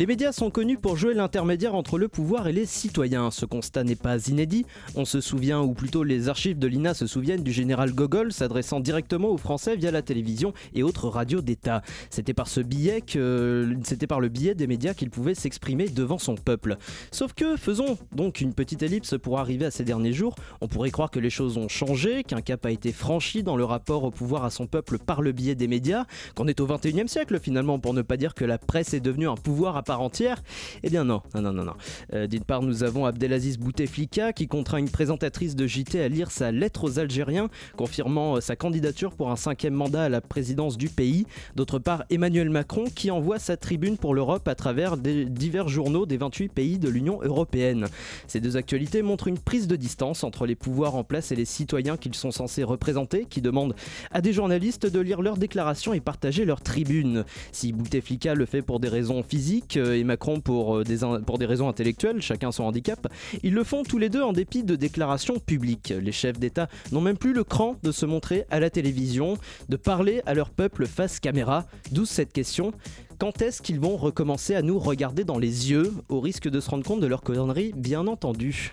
Les médias sont connus pour jouer l'intermédiaire entre le pouvoir et les citoyens. Ce constat n'est pas inédit. On se souvient, ou plutôt les archives de l'INA se souviennent du général Gogol s'adressant directement aux Français via la télévision et autres radios d'État. C'était par ce que, c'était par le biais des médias qu'il pouvait s'exprimer devant son peuple. Sauf que, faisons donc une petite ellipse pour arriver à ces derniers jours. On pourrait croire que les choses ont changé, qu'un cap a été franchi dans le rapport au pouvoir à son peuple par le biais des médias, qu'on est au 21e siècle finalement, pour ne pas dire que la presse est devenue un pouvoir à entière Eh bien non, non, non, non. non. Euh, D'une part, nous avons Abdelaziz Bouteflika qui contraint une présentatrice de JT à lire sa lettre aux Algériens, confirmant euh, sa candidature pour un cinquième mandat à la présidence du pays. D'autre part, Emmanuel Macron qui envoie sa tribune pour l'Europe à travers des divers journaux des 28 pays de l'Union européenne. Ces deux actualités montrent une prise de distance entre les pouvoirs en place et les citoyens qu'ils sont censés représenter, qui demandent à des journalistes de lire leurs déclarations et partager leurs tribunes. Si Bouteflika le fait pour des raisons physiques, et Macron pour des, pour des raisons intellectuelles, chacun son handicap, ils le font tous les deux en dépit de déclarations publiques. Les chefs d'État n'ont même plus le cran de se montrer à la télévision, de parler à leur peuple face caméra, d'où cette question. Quand est-ce qu'ils vont recommencer à nous regarder dans les yeux, au risque de se rendre compte de leur connerie, bien entendu?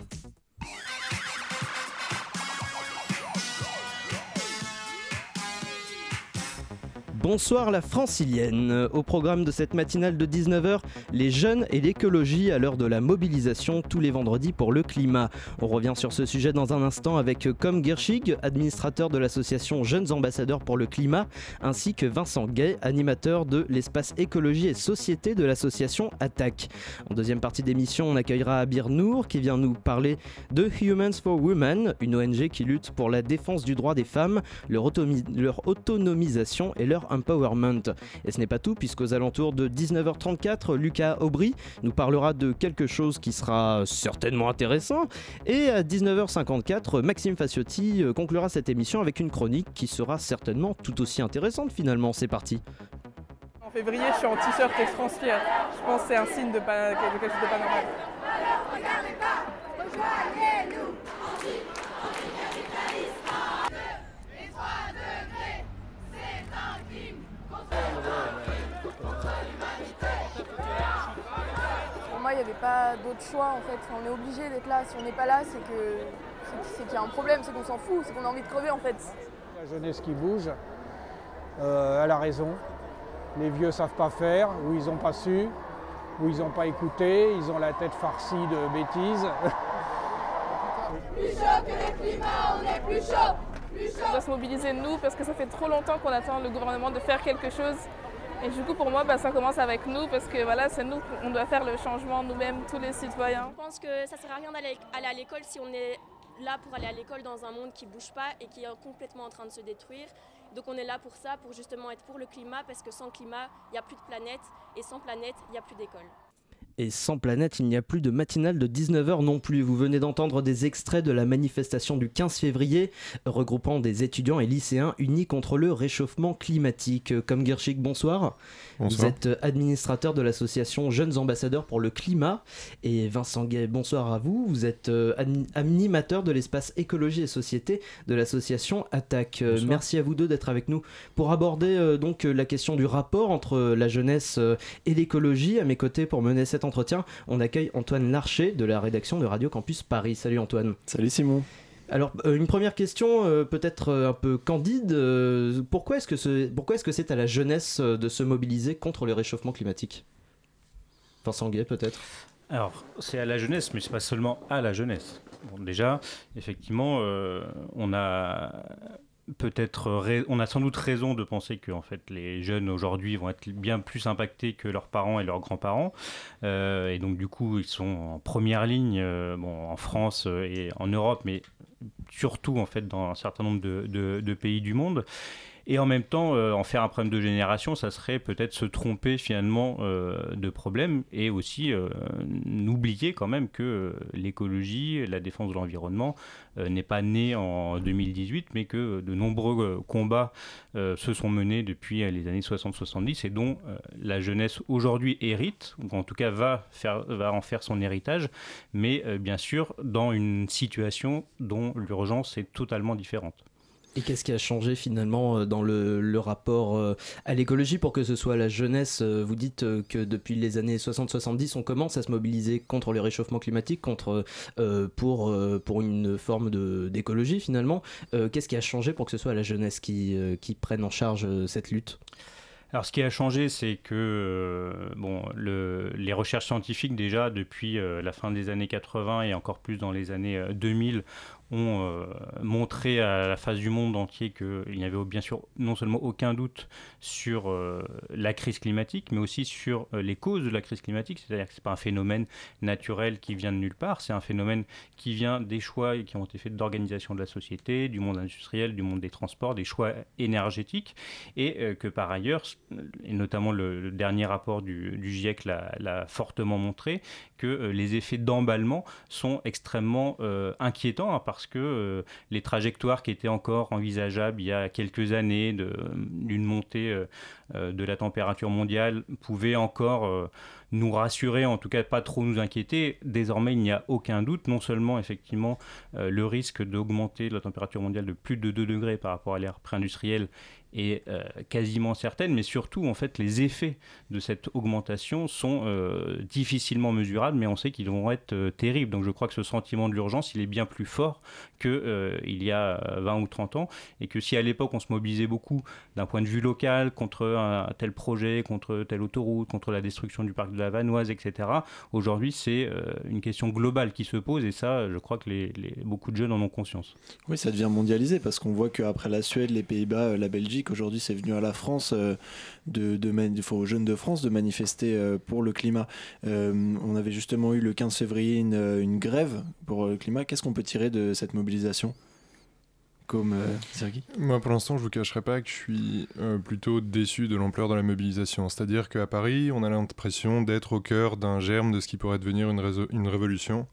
Bonsoir la francilienne. Au programme de cette matinale de 19h, les jeunes et l'écologie à l'heure de la mobilisation tous les vendredis pour le climat. On revient sur ce sujet dans un instant avec Com Gershig, administrateur de l'association Jeunes Ambassadeurs pour le climat, ainsi que Vincent Gay, animateur de l'espace écologie et société de l'association Attaque. En deuxième partie d'émission, on accueillera Abir Nour qui vient nous parler de Humans for Women, une ONG qui lutte pour la défense du droit des femmes, leur, autonomisation et leur empowerment. Et ce n'est pas tout, puisqu'aux alentours de 19h34, Lucas Aubry nous parlera de quelque chose qui sera certainement intéressant. Et à 19h54, Maxime Faciotti conclura cette émission avec une chronique qui sera certainement tout aussi intéressante finalement. C'est parti. En février, je suis en t-shirt et France. Je pense que c'est un signe de, pas, de quelque chose de pas normal. Regardez pas, rejoignez-nous Pour moi, il n'y avait pas d'autre choix en fait. On est obligé d'être là. Si on n'est pas là, c'est que c'est qu'il y a un problème, c'est qu'on s'en fout, c'est qu'on a envie de crever en fait. La jeunesse qui bouge, euh, elle a raison. Les vieux savent pas faire, ou ils n'ont pas su, ou ils n'ont pas écouté, ils ont la tête farcie de bêtises. Plus chaud que le climat, on est plus chaud on doit se mobiliser nous parce que ça fait trop longtemps qu'on attend le gouvernement de faire quelque chose. Et du coup, pour moi, bah, ça commence avec nous parce que voilà, c'est nous qu'on doit faire le changement nous-mêmes, tous les citoyens. Je pense que ça ne sert à rien d'aller à l'école si on est là pour aller à l'école dans un monde qui bouge pas et qui est complètement en train de se détruire. Donc on est là pour ça, pour justement être pour le climat parce que sans climat, il n'y a plus de planète et sans planète, il n'y a plus d'école. Et sans planète, il n'y a plus de matinale de 19h non plus. Vous venez d'entendre des extraits de la manifestation du 15 février, regroupant des étudiants et lycéens unis contre le réchauffement climatique. Comme Gershik, bonsoir. bonsoir. Vous êtes administrateur de l'association Jeunes Ambassadeurs pour le Climat. Et Vincent Gay, bonsoir à vous. Vous êtes animateur de l'espace écologie et société de l'association Attaque. Bonsoir. Merci à vous deux d'être avec nous pour aborder donc la question du rapport entre la jeunesse et l'écologie. À mes côtés pour mener cette entretien, on accueille Antoine Larcher de la rédaction de Radio Campus Paris. Salut Antoine. Salut Simon. Alors, euh, une première question, euh, peut-être euh, un peu candide. euh, pourquoi est-ce que c'est pourquoi est-ce que c'est à la jeunesse de se mobiliser contre le réchauffement climatique? Vincent Gay, peut-être? Alors, c'est à la jeunesse, mais c'est pas seulement à la jeunesse. Bon, déjà, effectivement, euh, on a peut-être rai- on a sans doute raison de penser que en fait les jeunes aujourd'hui vont être bien plus impactés que leurs parents et leurs grands-parents. Euh, et donc du coup ils sont en première ligne euh, bon, en France euh, et en Europe mais surtout en fait dans un certain nombre de pays du monde Et en même temps, en faire un problème de génération, ça serait peut-être se tromper finalement de problème et aussi n'oublier quand même que l'écologie, la défense de l'environnement n'est pas née en 2018, mais que de nombreux combats se sont menés depuis les années 60-70 et dont la jeunesse aujourd'hui hérite, ou en tout cas va en faire son héritage, mais bien sûr dans une situation dont l'urgence est totalement différente. Et qu'est-ce qui a changé finalement euh, dans le, rapport euh, à l'écologie pour que ce soit la jeunesse euh, Vous dites que depuis les années 60-70, on commence à se mobiliser contre le réchauffement climatique, contre, pour, pour une forme d'écologie finalement. qu'est-ce qui a changé pour que ce soit la jeunesse qui, qui prenne en charge cette lutte? Alors, ce qui a changé, c'est que bon, le, les recherches scientifiques, déjà depuis la fin des années 80 et encore plus dans les années 2000, ont euh, montré à la face du monde entier qu'il n'y avait bien sûr non seulement aucun doute sur euh, la crise climatique, mais aussi sur euh, les causes de la crise climatique. C'est-à-dire que ce n'est pas un phénomène naturel qui vient de nulle part, c'est un phénomène qui vient des choix qui ont été faits d'organisation de la société, du monde industriel, du monde des transports, des choix énergétiques, et que par ailleurs, et notamment le, dernier rapport du, GIEC l'a fortement montré, que les effets d'emballement sont extrêmement inquiétants parce que euh, les trajectoires qui étaient encore envisageables il y a quelques années d'une montée euh, euh, de la température mondiale pouvaient encore nous rassurer, en tout cas pas trop nous inquiéter. Désormais, il n'y a aucun doute, non seulement effectivement le risque d'augmenter la température mondiale de plus de 2 degrés par rapport à l'ère pré-industrielle est euh, quasiment certaine, mais surtout, en fait, les effets de cette augmentation sont euh, difficilement mesurables, mais on sait qu'ils vont être euh, terribles. Donc je crois que ce sentiment de l'urgence, il est bien plus fort qu'il il y a 20 ou 30 ans, et que si à l'époque on se mobilisait beaucoup d'un point de vue local contre un tel projet, contre telle autoroute, contre la destruction du parc de la Vanoise, etc., aujourd'hui c'est une question globale qui se pose, et ça, je crois que beaucoup de jeunes en ont conscience. Oui, ça devient mondialisé, parce qu'on voit qu'après la Suède, les Pays-Bas, la Belgique, Aujourd'hui, c'est venu à la France, euh, de, de, aux jeunes de France de manifester euh, pour le climat. Euh, on avait justement eu le 15 février une, grève pour le climat. Qu'est-ce qu'on peut tirer de cette mobilisation? Comme Sergi Moi, pour l'instant, je vous cacherai pas que je suis plutôt déçu de l'ampleur de la mobilisation. C'est-à-dire qu'à Paris, on a l'impression d'être au cœur d'un germe de ce qui pourrait devenir une, une révolution.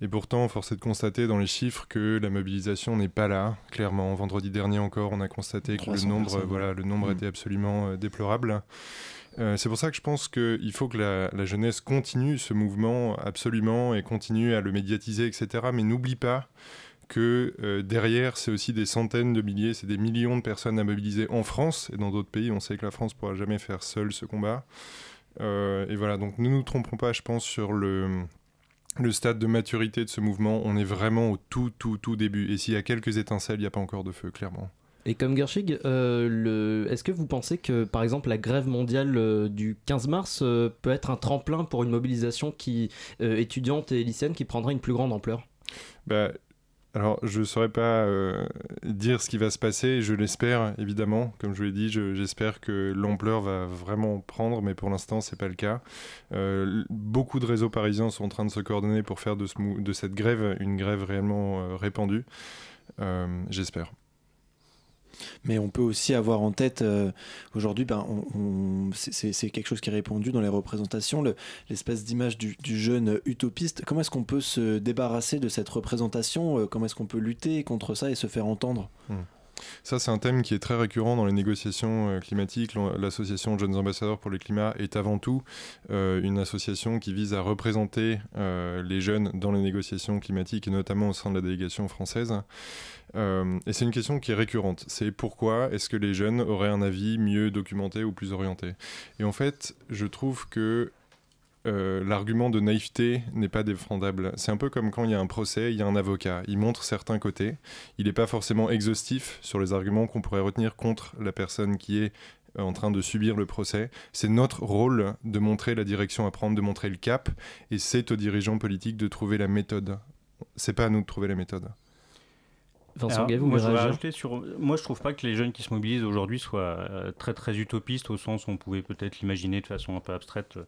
Et pourtant, force est de constater dans les chiffres que la mobilisation n'est pas là. Clairement, vendredi dernier encore, on a constaté que le nombre, voilà, le nombre mm. était absolument euh, déplorable. Euh, c'est pour ça que je pense qu'il faut que la, jeunesse continue ce mouvement absolument et continue à le médiatiser, etc. Mais n'oublie pas que euh, derrière, c'est aussi des centaines de milliers, c'est des millions de personnes à mobiliser en France et dans d'autres pays. On sait que la France ne pourra jamais faire seule ce combat. et voilà, donc ne nous trompons pas, je pense, sur le, le stade de maturité de ce mouvement, on est vraiment au tout, tout, tout début. Et s'il y a quelques étincelles, il n'y a pas encore de feu, clairement. Et comme Gershig, euh, est-ce que vous pensez que, par exemple, la grève mondiale euh, du 15 mars euh, peut être un tremplin pour une mobilisation qui, étudiante et lycéenne qui prendrait une plus grande ampleur? Bah, alors, je ne saurais pas euh, dire ce qui va se passer, je l'espère évidemment. Comme je vous l'ai dit, j'espère que l'ampleur va vraiment prendre, mais pour l'instant, ce n'est pas le cas. Euh, beaucoup de réseaux parisiens sont en train de se coordonner pour faire de, de cette grève une grève réellement euh, répandue. j'espère. Mais on peut aussi avoir en tête, euh, aujourd'hui, ben, c'est quelque chose qui est répandu dans les représentations, l'espèce d'image du, jeune utopiste. Comment est-ce qu'on peut se débarrasser de cette représentation? Euh, Comment est-ce qu'on peut lutter contre ça et se faire entendre? Hmm. Ça, c'est un thème qui est très récurrent dans les négociations euh, climatiques. L'association Jeunes Ambassadeurs pour le Climat est avant tout une association qui vise à représenter les jeunes dans les négociations climatiques et notamment au sein de la délégation française. Euh, et c'est une question qui est récurrente. C'est pourquoi est-ce que les jeunes auraient un avis mieux documenté ou plus orienté? Et en fait, je trouve que euh, l'argument de naïveté n'est pas défendable. C'est un peu comme quand il y a un procès, il y a un avocat. Il montre certains côtés. Il n'est pas forcément exhaustif sur les arguments qu'on pourrait retenir contre la personne qui est euh, en train de subir le procès. C'est notre rôle de montrer la direction à prendre, de montrer le cap, et c'est aux dirigeants politiques de trouver la méthode. C'est pas à nous de trouver la méthode Vincent Gay, vous moi, je rajouter sur... moi, je trouve pas que les jeunes qui se mobilisent aujourd'hui soient euh, très très utopistes au sens où on pouvait peut-être l'imaginer de façon un peu abstraite euh,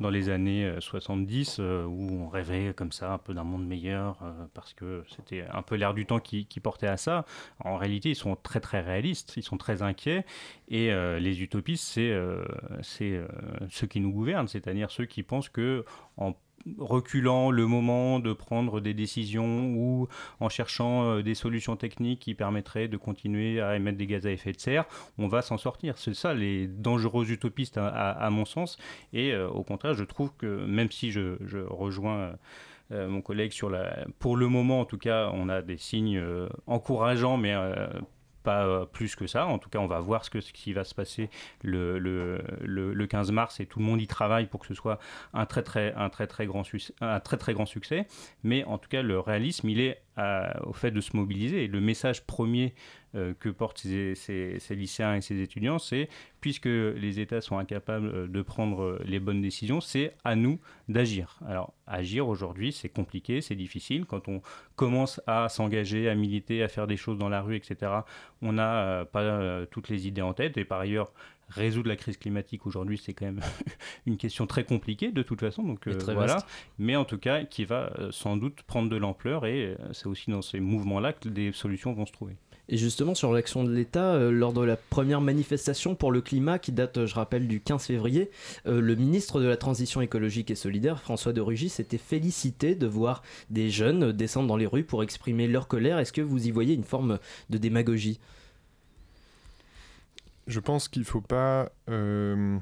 dans les années 70 euh, où on rêvait comme ça un peu d'un monde meilleur parce que c'était un peu l'air du temps qui, qui, portait à ça. En réalité, ils sont très très réalistes, ils sont très inquiets et les utopistes, c'est c'est ceux qui nous gouvernent, c'est-à-dire ceux qui pensent que en reculant le moment de prendre des décisions ou en cherchant euh, des solutions techniques qui permettraient de continuer à émettre des gaz à effet de serre, on va s'en sortir. C'est ça les dangereux utopistes à, mon sens. Et euh, au contraire, je trouve que même si je, rejoins... Euh, mon collègue sur la. Pour le moment, en tout cas, on a des signes encourageants, mais pas euh, plus que ça. En tout cas, on va voir ce, qui va se passer le, le, le, 15 mars et tout le monde y travaille pour que ce soit un très très, un très, très, grand, un très, très grand succès. Mais en tout cas, le réalisme, il est au fait de se mobiliser. Et le message premier euh, que portent ces, ces, lycéens et ces étudiants, c'est puisque les États sont incapables euh, de prendre euh, les bonnes décisions, c'est à nous d'agir. Alors, agir aujourd'hui, c'est compliqué, c'est difficile. Quand on commence à s'engager, à militer, à faire des choses dans la rue, etc., on n'a pas toutes les idées en tête. Et par ailleurs, résoudre la crise climatique aujourd'hui, c'est quand même une question très compliquée de toute façon. Donc voilà. Mais en tout cas, qui va sans doute prendre de l'ampleur et c'est aussi dans ces mouvements-là que des solutions vont se trouver. Et justement, sur l'action de l'État, euh, lors de la première manifestation pour le climat, qui date, je rappelle, du 15 février, euh, le ministre de la Transition écologique et solidaire, François de Rugy, s'était félicité de voir des jeunes descendre dans les rues pour exprimer leur colère. Est-ce que vous y voyez une forme de démagogie? Je pense qu'il ne faut pas euh,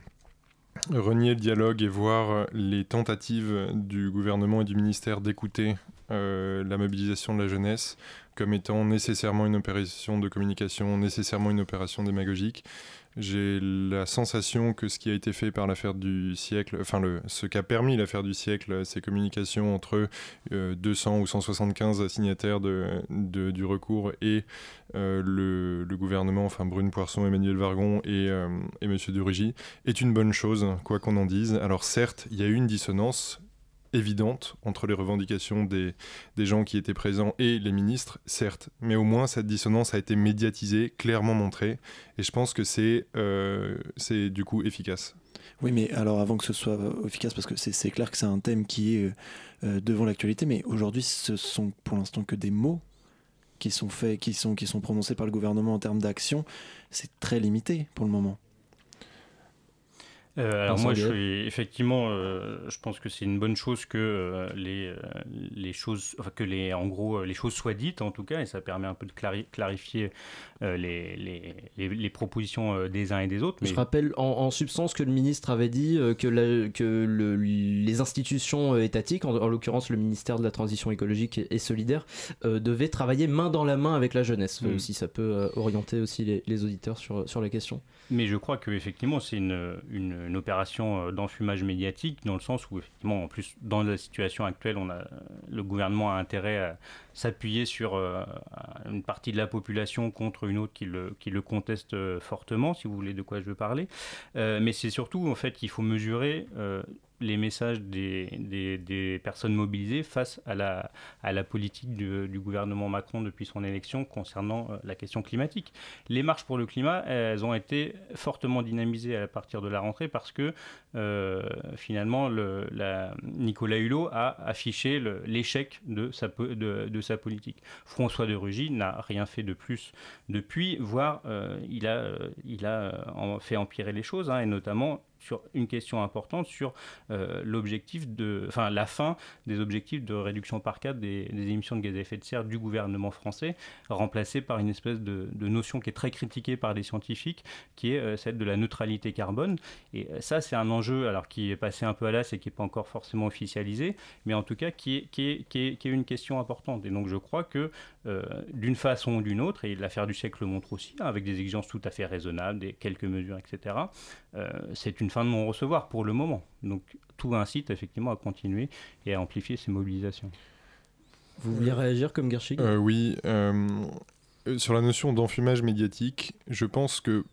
renier le dialogue et voir les tentatives du gouvernement et du ministère d'écouter la mobilisation de la jeunesse comme étant nécessairement une opération de communication, nécessairement une opération démagogique. J'ai la sensation que ce qui a été fait par l'affaire du siècle, enfin le, ce qu'a permis l'affaire du siècle, ces communications entre 200 euh, ou 175 signataires de, du recours et euh, le, gouvernement, enfin Brune Poisson, Emmanuel Vargon et, euh, et M. Durugy, est une bonne chose, quoi qu'on en dise. Alors certes, il y a une dissonance, évidente entre les revendications des, des gens qui étaient présents et les ministres, certes, mais au moins cette dissonance a été médiatisée, clairement montrée, et je pense que c'est euh, du coup efficace. Oui, mais alors avant que ce soit efficace, parce que c'est clair que c'est un thème qui est euh, devant l'actualité, mais aujourd'hui ce sont pour l'instant que des mots qui sont faits, qui sont, qui sont prononcés par le gouvernement en termes d'action, c'est très limité pour le moment. Euh, alors moi, je suis, effectivement, euh, je pense que c'est une bonne chose que euh, les, les choses, enfin, que les, en gros, les choses soient dites en tout cas, et ça permet un peu de clarifier les, les, les, propositions des uns et des autres. Mais... Je rappelle en, substance que le ministre avait dit que, la, que le, les institutions étatiques, en, l'occurrence le ministère de la Transition écologique et, solidaire, devaient travailler main dans la main avec la jeunesse, mm. si ça peut orienter aussi les, auditeurs sur, sur la question. Mais je crois qu'effectivement, c'est une, une une opération euh, d'enfumage médiatique, dans le sens où, effectivement, en plus, dans la situation actuelle, on a, le gouvernement a intérêt à s'appuyer sur euh, une partie de la population contre une autre qui le, qui le conteste euh, fortement, si vous voulez de quoi je veux parler. mais c'est surtout, en fait, qu'il faut mesurer les messages des, personnes mobilisées face à la, politique du, gouvernement Macron depuis son élection concernant euh, la question climatique. Les marches pour le climat, elles ont été fortement dynamisées à partir de la rentrée parce que euh, finalement le, la, Nicolas Hulot a affiché l'échec de sa, politique. François de Rugy n'a rien fait de plus depuis, voire euh, il a, il a fait empirer les choses, hein, et notamment sur une question importante sur euh, l'objectif de, enfin la fin des objectifs de réduction par quatre des, émissions de gaz à effet de serre du gouvernement français, remplacé par une espèce de, notion qui est très critiquée par des scientifiques, qui est euh, celle de la neutralité carbone. Et euh, ça, c'est un enjeu alors qui est passé un peu à l'as et qui n'est pas encore forcément officialisé, mais en tout cas qui est, qui est, qui est, qui est une question importante. Et donc je crois que d'une façon ou d'une autre, et l'affaire du siècle le montre aussi, hein, avec des exigences tout à fait raisonnables, des quelques mesures, etc. c'est une fin de non-recevoir pour le moment. Donc tout incite effectivement à continuer et à amplifier ces mobilisations. Vous vouliez réagir comme Gershig euh, Oui. Euh, euh, sur la notion d'enfumage médiatique, je pense que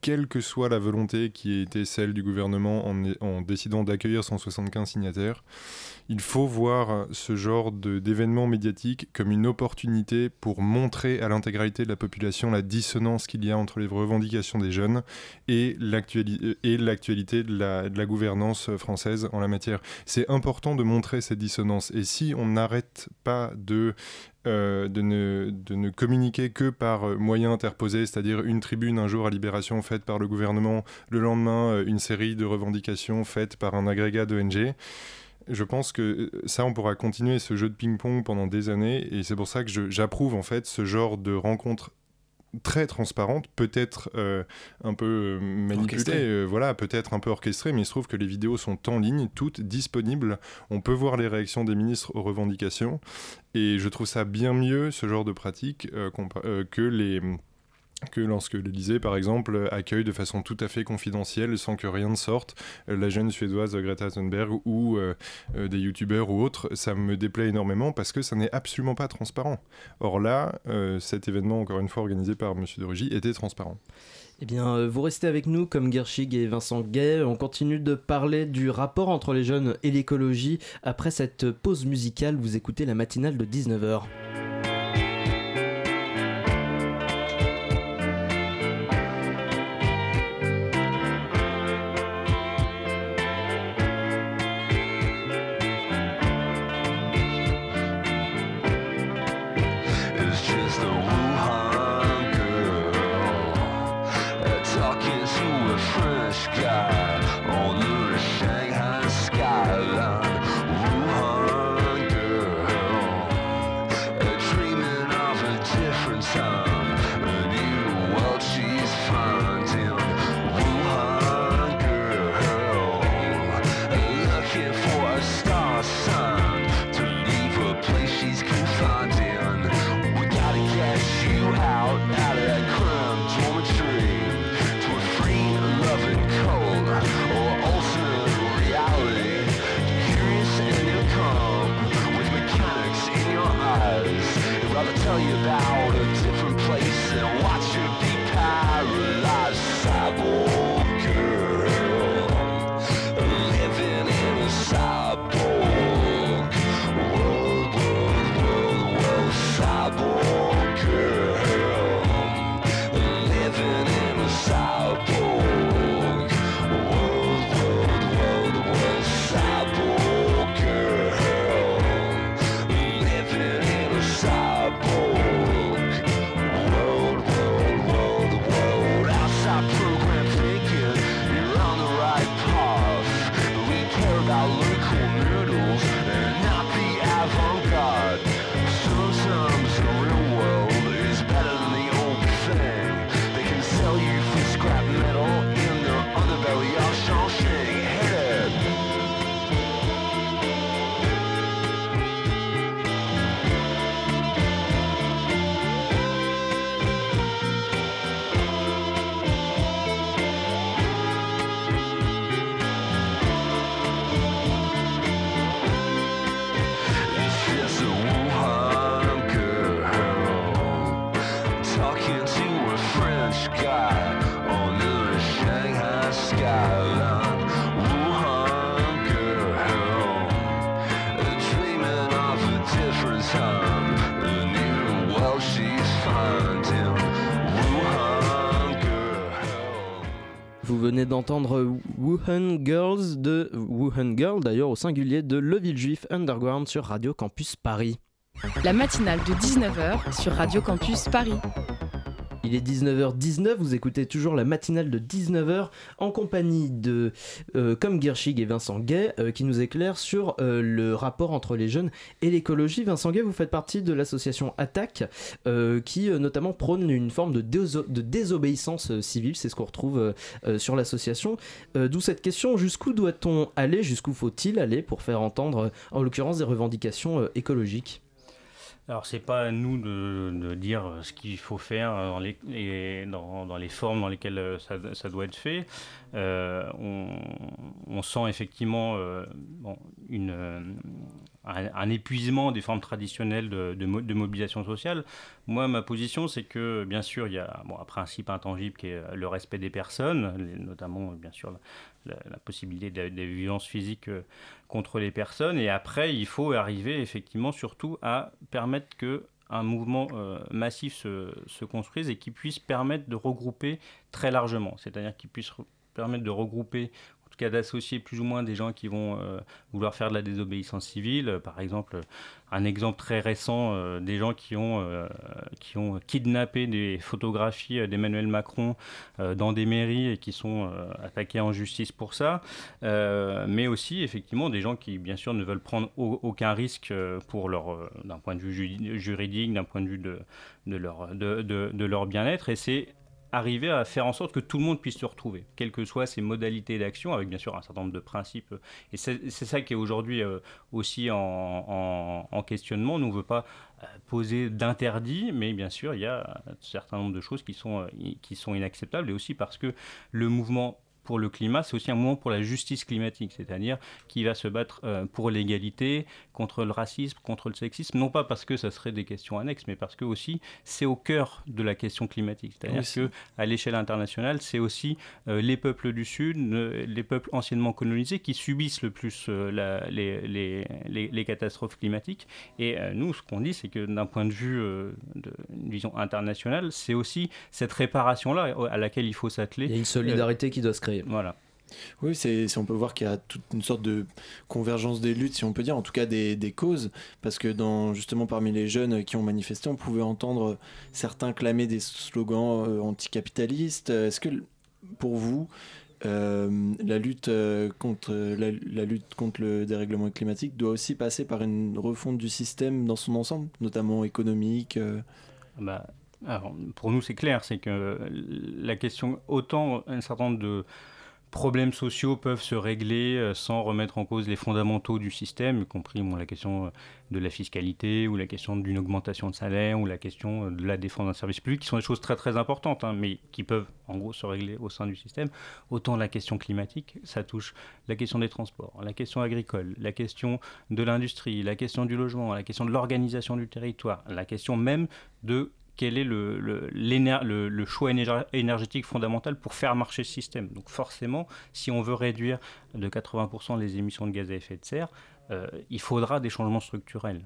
quelle que soit la volonté qui ait été celle du gouvernement en, décidant d'accueillir 175 signataires, il faut voir ce genre d'événement médiatique comme une opportunité pour montrer à l'intégralité de la population la dissonance qu'il y a entre les revendications des jeunes et l'actualité de de la gouvernance française en la matière. C'est important de montrer cette dissonance. Et si on n'arrête pas de euh, de, ne, de, ne, communiquer que par euh, moyens interposés, c'est-à-dire une tribune un jour à Libération faite par le gouvernement, le lendemain euh, une série de revendications faites par un agrégat d'ONG je pense que ça, on pourra continuer ce jeu de ping-pong pendant des années, et c'est pour ça que j'approuve en fait ce genre de rencontre très transparente, peut-être euh, un peu euh, manipulée, voilà, peut-être un peu orchestrée, mais il se trouve que les vidéos sont en ligne, toutes disponibles. On peut voir les réactions des ministres aux revendications, et je trouve ça bien mieux, ce genre de pratique, que les que lorsque l'Elysée, par exemple, accueille de façon tout à fait confidentielle, sans que rien ne sorte, la jeune suédoise Greta Thunberg ou euh, euh, des youtubeurs ou autres, ça me déplaît énormément parce que ça n'est absolument pas transparent. Or là, euh, cet événement, encore une fois organisé par M. de Rugy, était transparent. Eh bien, vous restez avec nous comme Gershig et Vincent Gay. On continue de parler du rapport entre les jeunes et l'écologie. Après cette pause musicale, vous écoutez la matinale de 19h. D'entendre Wuhan Girls de Wuhan Girl, d'ailleurs au singulier de Le Ville Juif Underground sur Radio Campus Paris. La matinale de 19h sur Radio Campus Paris. Il est 19h19, vous écoutez toujours la matinale de 19h en compagnie de euh, comme Gershig et Vincent Gay euh, qui nous éclairent sur euh, le rapport entre les jeunes et l'écologie. Vincent Gay, vous faites partie de l'association Attaque qui notamment prône une forme de désobéissance civile, c'est ce qu'on retrouve sur l'association. D'où cette question, jusqu'où doit-on aller, jusqu'où faut-il aller pour faire entendre en l'occurrence des revendications écologiques? Alors, c'est pas à nous de, dire ce qu'il faut faire dans les, dans, les, formes dans lesquelles euh, ça, doit être fait. Euh, on, sent effectivement euh, une, un, épuisement des formes traditionnelles de, de, mobilisation sociale. Moi, ma position, c'est que, bien sûr, il y a bon, un principe intangible qui est le respect des personnes, notamment, bien sûr, la, possibilité des violences physiques euh, contre les personnes. Et après, il faut arriver, effectivement, surtout à permettre que un mouvement euh, massif se, se, construise et qui puisse permettre de regrouper très largement, c'est-à-dire qui puisse permettre de regrouper cas d'associer plus ou moins des gens qui vont euh, vouloir faire de la désobéissance civile. Par exemple, un exemple très récent euh, des gens qui ont, euh, qui ont kidnappé des photographies d'Emmanuel Macron dans des mairies et qui sont attaqués en justice pour ça. mais aussi, effectivement, des gens qui, bien sûr, ne veulent prendre aucun risque pour leur, d'un point de vue juridique, d'un point de vue de, de leur, de, de leur bien-être. Et c'est arriver à faire en sorte que tout le monde puisse se retrouver, quelles que soient ses modalités d'action, avec bien sûr un certain nombre de principes. Et c'est ça qui est aujourd'hui euh, aussi en, questionnement. Nous, ne veut pas euh, poser d'interdit, mais bien sûr, il y a un certain nombre de choses qui sont, euh, qui sont inacceptables, et aussi parce que le mouvement pour le climat, c'est aussi un mouvement pour la justice climatique, c'est-à-dire qui va se battre euh, pour l'égalité, contre le racisme, contre le sexisme, non pas parce que ça serait des questions annexes, mais parce que aussi c'est au cœur de la question climatique. C'est-à-dire que à l'échelle internationale, c'est aussi euh, les peuples du Sud, les peuples anciennement colonisés qui subissent le plus euh, les, les, catastrophes climatiques. Et nous, ce qu'on dit, c'est que d'un point de vue d'une vision internationale, c'est aussi cette réparation-là à laquelle il faut s'atteler. Il y a une solidarité qui doit se créer. Voilà. Oui, c'est, on peut voir qu'il y a toute une sorte de convergence des luttes, si on peut dire, en tout cas des, des, causes, parce que dans, justement parmi les jeunes qui ont manifesté, on pouvait entendre certains clamer des slogans euh, anticapitalistes. Est-ce que pour vous, euh, la, lutte, euh, contre, la, lutte contre le dérèglement climatique doit aussi passer par une refonte du système dans son ensemble, notamment économique bah, Pour nous, c'est clair, c'est que la question, autant un certain nombre de problèmes sociaux peuvent se régler euh, sans remettre en cause les fondamentaux du système, y compris la question euh, de la fiscalité ou la question d'une augmentation de salaire ou la question euh, de la défense d'un service public, qui sont des choses très très importantes, hein, mais qui peuvent en gros se régler au sein du système. Autant la question climatique, ça touche la question des transports, la question agricole, la question de l'industrie, la question du logement, la question de l'organisation du territoire, la question même de quel est le, choix énergétique fondamental pour faire marcher ce système. Donc forcément, si on veut réduire de 80% les émissions de gaz à effet de serre, euh, il faudra des changements structurels.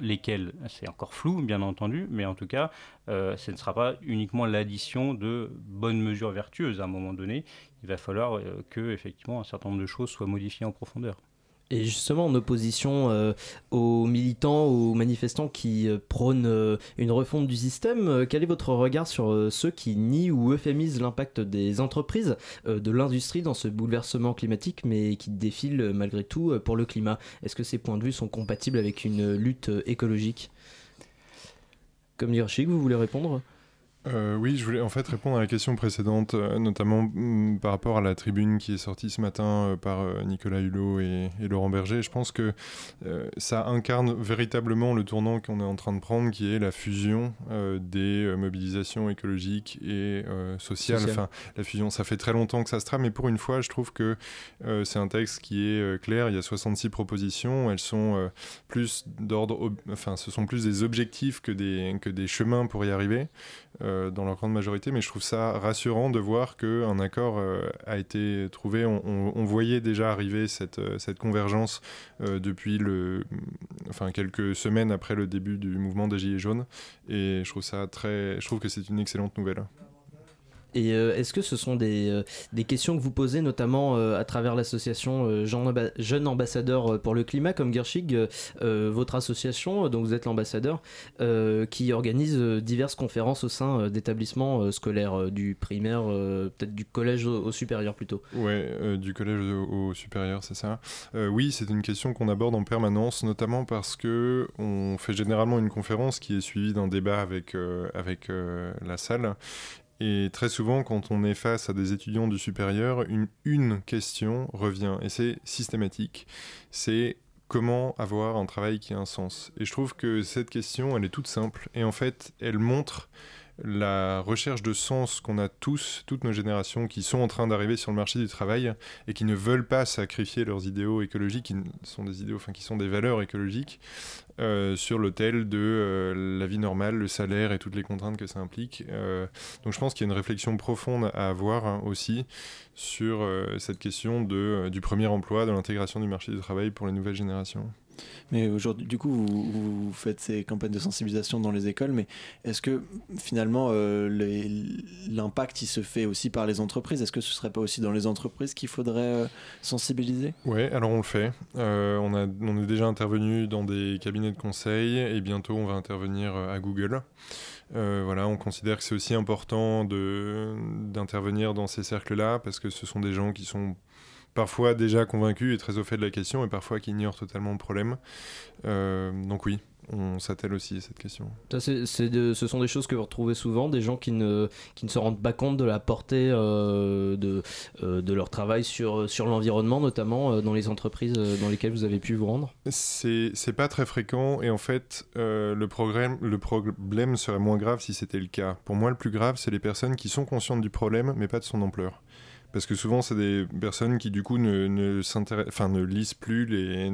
Lesquels, c'est encore flou, bien entendu, mais en tout cas, euh, ce ne sera pas uniquement l'addition de bonnes mesures vertueuses. À un moment donné, il va falloir euh, que, effectivement, un certain nombre de choses soient modifiées en profondeur. Et justement, en opposition euh, aux militants, aux manifestants qui euh, prônent euh, une refonte du système, quel est votre regard sur ceux qui nient ou euphémisent l'impact des entreprises, de l'industrie dans ce bouleversement climatique, mais qui défilent malgré tout pour le climat? Est-ce que ces points de vue sont compatibles avec une lutte écologique? Comme Hirschig, vous voulez répondre? Euh, oui, je voulais en fait répondre à la question précédente, euh, notamment mm, par rapport à la tribune qui est sortie ce matin euh, par Nicolas Hulot et, Laurent Berger. Je pense que ça incarne véritablement le tournant qu'on est en train de prendre, qui est la fusion des mobilisations écologiques et sociales. Enfin, la fusion, ça fait très longtemps que ça se trame, mais pour une fois, je trouve que c'est un texte qui est clair. Il y a 66 propositions, elles sont plus d'ordre, enfin, ce sont plus des objectifs que des, que des chemins pour y arriver. Euh, dans leur grande majorité, mais je trouve ça rassurant de voir qu'un accord euh, a été trouvé. On, voyait déjà arriver cette, euh, convergence depuis le, enfin, quelques semaines après le début du mouvement des Gilets jaunes, et je trouve, ça très, je trouve que c'est une excellente nouvelle. Et euh, est-ce que ce sont des, euh, des, questions que vous posez notamment euh, à travers l'association Jeunes Ambassadeurs pour le Climat, comme Gershig, votre association, dont vous êtes l'ambassadeur, qui organise diverses conférences au sein d'établissements scolaires du primaire, peut-être du collège au, supérieur plutôt Ouais, du collège au, supérieur, c'est ça. oui, c'est une question qu'on aborde en permanence, notamment parce que on fait généralement une conférence qui est suivie d'un débat avec, avec la salle et très souvent, quand on est face à des étudiants du supérieur, une, une question revient, et c'est systématique. C'est comment avoir un travail qui a un sens. Et je trouve que cette question, elle est toute simple, et en fait, elle montre la recherche de sens qu'on a tous, toutes nos générations qui sont en train d'arriver sur le marché du travail et qui ne veulent pas sacrifier leurs idéaux écologiques, qui sont des idéaux, enfin qui sont des valeurs écologiques, euh, sur l'autel de euh, la vie normale, le salaire et toutes les contraintes que ça implique. Euh, donc je pense qu'il y a une réflexion profonde à avoir hein, aussi sur cette question du premier emploi, de l'intégration du marché du travail pour les nouvelles générations. Mais aujourd'hui, du coup, vous, faites ces campagnes de sensibilisation dans les écoles, mais est-ce que finalement euh, l'impact il se fait aussi par les entreprises? Est-ce que ce serait pas aussi dans les entreprises qu'il faudrait euh, sensibiliser? Oui, alors on le fait. Euh, on, a, on est déjà intervenu dans des cabinets de conseil et bientôt on va intervenir à Google. voilà, on considère que c'est aussi important d'intervenir dans ces cercles-là parce que ce sont des gens qui sont parfois déjà convaincus et très au fait de la question, et parfois qui ignorent totalement le problème. Euh, donc oui, on s'attelle aussi à cette question. Ça, c'est, ce sont des choses que vous retrouvez souvent, des gens qui ne, qui ne se rendent pas compte de la portée euh, de, euh, de leur travail sur, sur l'environnement, notamment dans les entreprises dans lesquelles vous avez pu vous rendre? C'est, c'est pas très fréquent, et en fait, le, problème, le problème serait moins grave si c'était le cas. Pour moi, le plus grave, c'est les personnes qui sont conscientes du problème, mais pas de son ampleur parce que souvent c'est des personnes qui du coup ne, lisent plus les,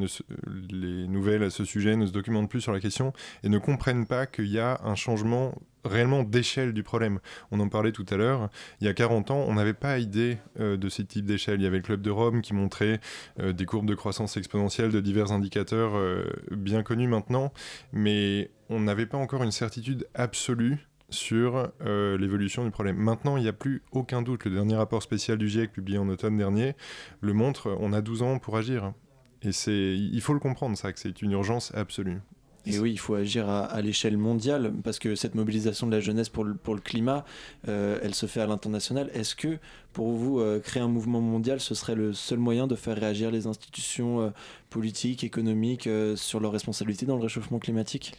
les nouvelles à ce sujet, ne se documentent plus sur la question et ne comprennent pas qu'il y a un changement réellement d'échelle du problème. On en parlait tout à l'heure, il y a 40 ans, on n'avait pas idée euh, de ce type d'échelle. Il y avait le Club de Rome qui montrait euh, des courbes de croissance exponentielle de divers indicateurs euh, bien connus maintenant, mais on n'avait pas encore une certitude absolue sur euh, l'évolution du problème. Maintenant, il n'y a plus aucun doute. Le dernier rapport spécial du GIEC publié en automne dernier le montre. On a 12 ans pour agir. Et c'est, il faut le comprendre, ça, que c'est une urgence absolue. Et oui, il faut agir à, l'échelle mondiale parce que cette mobilisation de la jeunesse pour le, pour le climat, euh, elle se fait à l'international. Est-ce que pour vous, euh, créer un mouvement mondial, ce serait le seul moyen de faire réagir les institutions politiques, économiques sur leurs responsabilités dans le réchauffement climatique?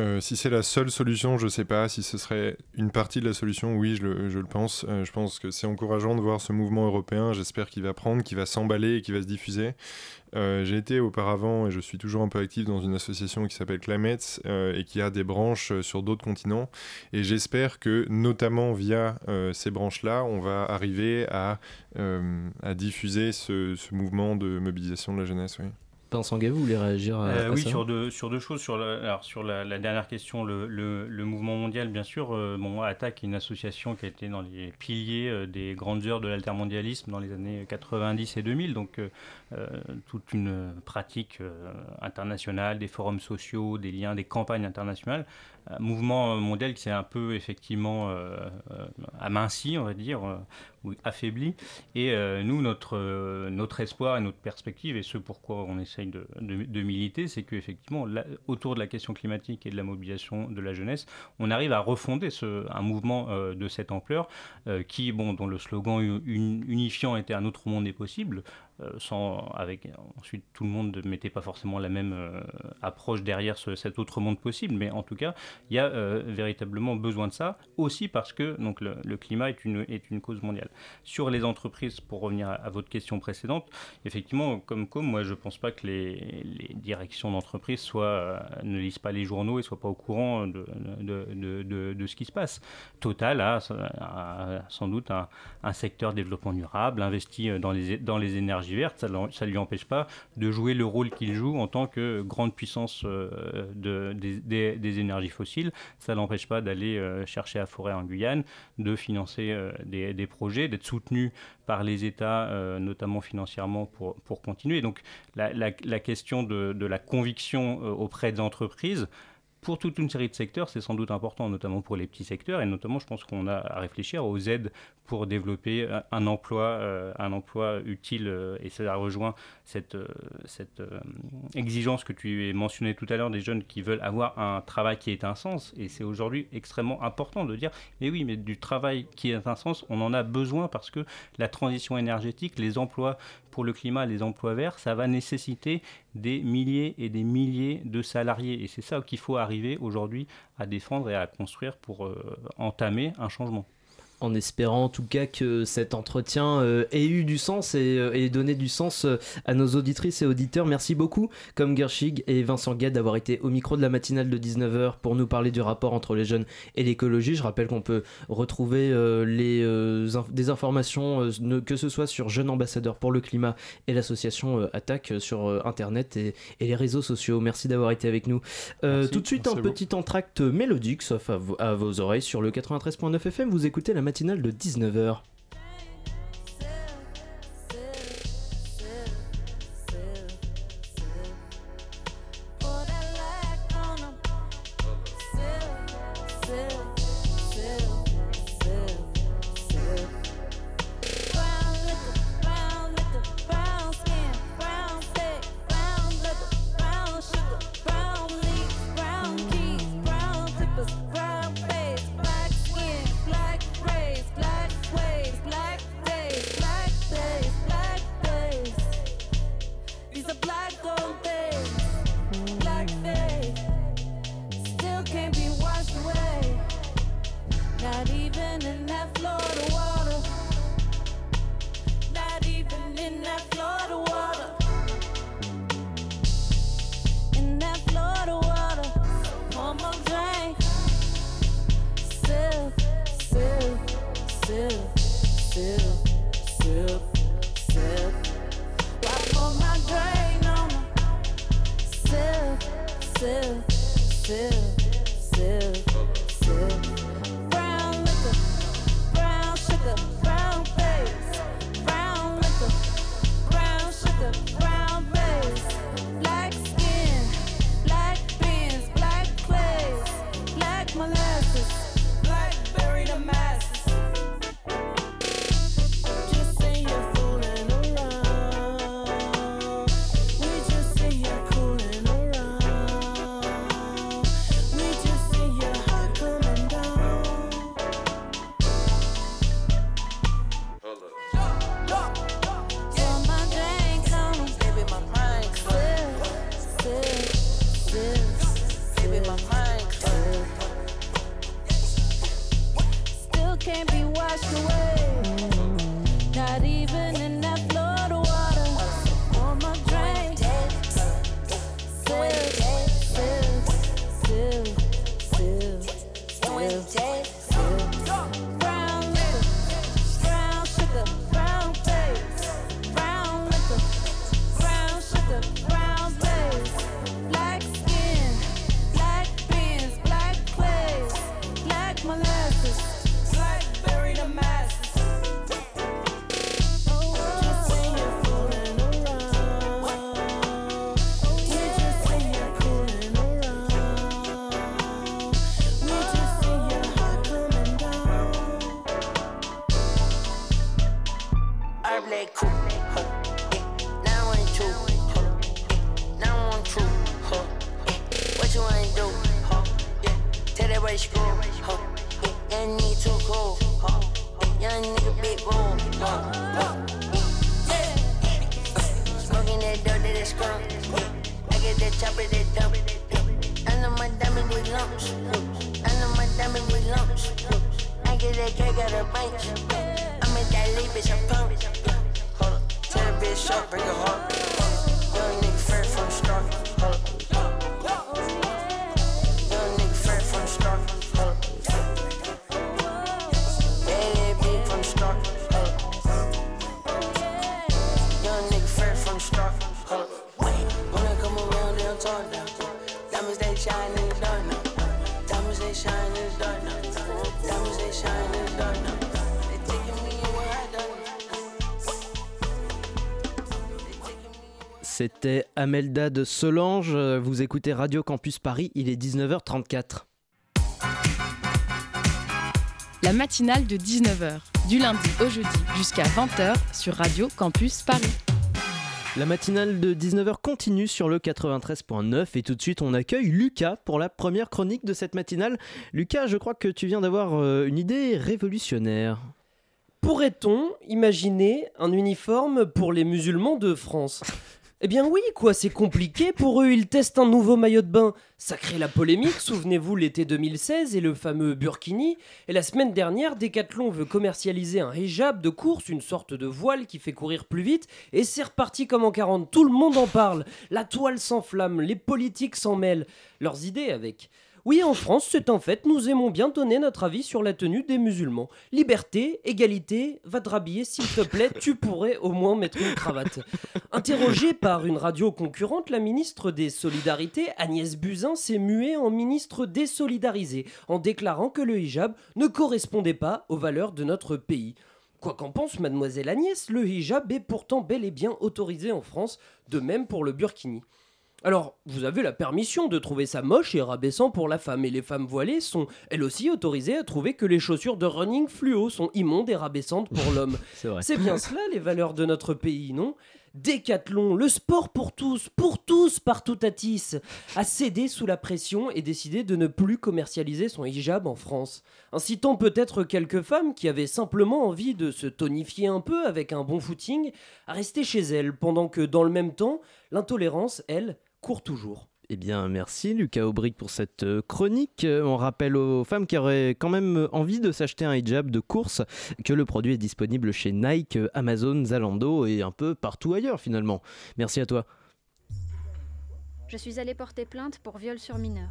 Euh, si c'est la seule solution, je ne sais pas. Si ce serait une partie de la solution, oui, je le, pense. Euh, je pense que c'est encourageant de voir ce mouvement européen. J'espère qu'il va prendre, qu'il va s'emballer et qu'il va se diffuser. Euh, j'ai été auparavant, et je suis toujours un peu actif dans une association qui s'appelle Climate et qui a des branches sur d'autres continents. Et j'espère que, notamment via ces branches-là, on va arriver à, diffuser ce, ce, mouvement de mobilisation de la jeunesse. Oui. Gay, vous voulez réagir à, euh, Oui, ça sur deux, sur deux choses. Sur, la, alors, sur la, dernière question, le, le, mouvement mondial, bien sûr, euh, bon, ATTAC est une association qui a été dans les piliers euh, des grandes heures de l'altermondialisme dans les années 90 et 2000, donc toute une pratique internationale, des forums sociaux, des liens, des campagnes internationales mouvement mondial qui s'est un peu effectivement euh, euh, aminci, on va dire, euh, ou affaibli. Et nous, notre, notre espoir et notre perspective, et ce pourquoi on essaye de, de, militer, c'est qu'effectivement, autour de la question climatique et de la mobilisation de la jeunesse, on arrive à refonder ce, un mouvement de cette ampleur qui, bon, dont le slogan unifiant était un autre monde est possible, sans, avec, ensuite tout le monde ne mettait pas forcément la même approche derrière cet autre monde possible, mais en tout cas, il y a euh, véritablement besoin de ça, aussi parce que donc, le, climat est une, est une cause mondiale. Sur les entreprises, pour revenir à, votre question précédente, effectivement, comme comme moi je ne pense pas que les, directions d'entreprise soient, euh, ne lisent pas les journaux et soient pas au courant de, de, de, de ce qui se passe. Total a, sans doute un, un, secteur développement durable, investi dans les, dans les énergies vertes, ça ne lui empêche pas de jouer le rôle qu'il joue en tant que grande puissance euh, de, des, énergies fossiles ça n'empêche pas d'aller euh, chercher à forêt en Guyane, de financer euh, des, projets, d'être soutenu par les États, notamment financièrement, pour, pour continuer. Donc la, question de, de, la conviction auprès des entreprises, pour toute une série de secteurs, c'est sans doute important, notamment pour les petits secteurs, et notamment, je pense qu'on a à réfléchir aux aides pour développer un emploi, euh, un emploi utile, euh, et ça rejoint cette, euh, cette exigence que tu as mentionnée tout à l'heure des jeunes qui veulent avoir un travail qui ait un sens, et c'est aujourd'hui extrêmement important de dire, mais oui, mais du travail qui ait un sens, on en a besoin parce que la transition énergétique, les emplois pour le climat, les emplois verts, ça va nécessiter des milliers et des milliers de salariés. Et c'est ça qu'il faut arriver aujourd'hui à défendre et à construire pour entamer un changement. En espérant en tout cas que cet entretien euh, ait eu du sens et, euh, et donné du sens euh, à nos auditrices et auditeurs. Merci beaucoup, comme Gershig et Vincent Gued, d'avoir été au micro de la matinale de 19h pour nous parler du rapport entre les jeunes et l'écologie. Je rappelle qu'on peut retrouver euh, les, euh, inf- des informations, euh, ne- que ce soit sur Jeunes Ambassadeurs pour le Climat et l'association euh, Attaque euh, sur euh, Internet et, et les réseaux sociaux. Merci d'avoir été avec nous. Euh, Merci, tout de suite, un petit entracte mélodique, sauf à, à vos oreilles, sur le 93.9 FM. Vous écoutez la matinale de 19h. still that way school, huh, yeah. Young nigga too cool, huh. Young nigga big room, huh, yeah. Smoking that dope that is yeah. I get that chopper that dump. I know my diamond with lumps, I know my diamond with lumps, I get that cake out of bunch, I'm in that lead, bitch, I'm pumped. Hold up, the bitch up, bring her home. Young nigga C'était Amelda de Solange. Vous écoutez Radio Campus Paris, il est 19h34. La matinale de 19h, du lundi au jeudi jusqu'à 20h sur Radio Campus Paris. La matinale de 19h continue sur le 93.9 et tout de suite on accueille Lucas pour la première chronique de cette matinale. Lucas, je crois que tu viens d'avoir euh, une idée révolutionnaire. Pourrait-on imaginer un uniforme pour les musulmans de France? Eh bien oui, quoi, c'est compliqué. Pour eux, ils testent un nouveau maillot de bain. Ça crée la polémique, souvenez-vous l'été 2016 et le fameux Burkini. Et la semaine dernière, Decathlon veut commercialiser un hijab de course, une sorte de voile qui fait courir plus vite. Et c'est reparti comme en 40, tout le monde en parle. La toile s'enflamme, les politiques s'en mêlent. Leurs idées avec. Oui, en France, c'est un fait, nous aimons bien donner notre avis sur la tenue des musulmans. Liberté, égalité, va te s'il te plaît, tu pourrais au moins mettre une cravate. Interrogée par une radio concurrente, la ministre des Solidarités, Agnès Buzyn, s'est muée en ministre désolidarisée, en déclarant que le hijab ne correspondait pas aux valeurs de notre pays. Quoi qu'en pense mademoiselle Agnès, le hijab est pourtant bel et bien autorisé en France, de même pour le burkini. Alors, vous avez la permission de trouver ça moche et rabaissant pour la femme, et les femmes voilées sont elles aussi autorisées à trouver que les chaussures de running fluo sont immondes et rabaissantes pour l'homme. C'est bien cela les valeurs de notre pays, non? Décathlon, le sport pour tous, pour tous, partout à Tis, a cédé sous la pression et décidé de ne plus commercialiser son hijab en France, incitant peut-être quelques femmes qui avaient simplement envie de se tonifier un peu avec un bon footing à rester chez elles, pendant que dans le même temps, l'intolérance, elle, court toujours. Eh bien, merci Lucas Aubric pour cette euh, chronique. Euh, On rappelle aux femmes qui auraient quand même euh, envie de s'acheter un hijab de course que le produit est disponible chez Nike, Amazon, Zalando et un peu partout ailleurs finalement. Merci à toi. Je suis allée porter plainte pour viol sur mineur.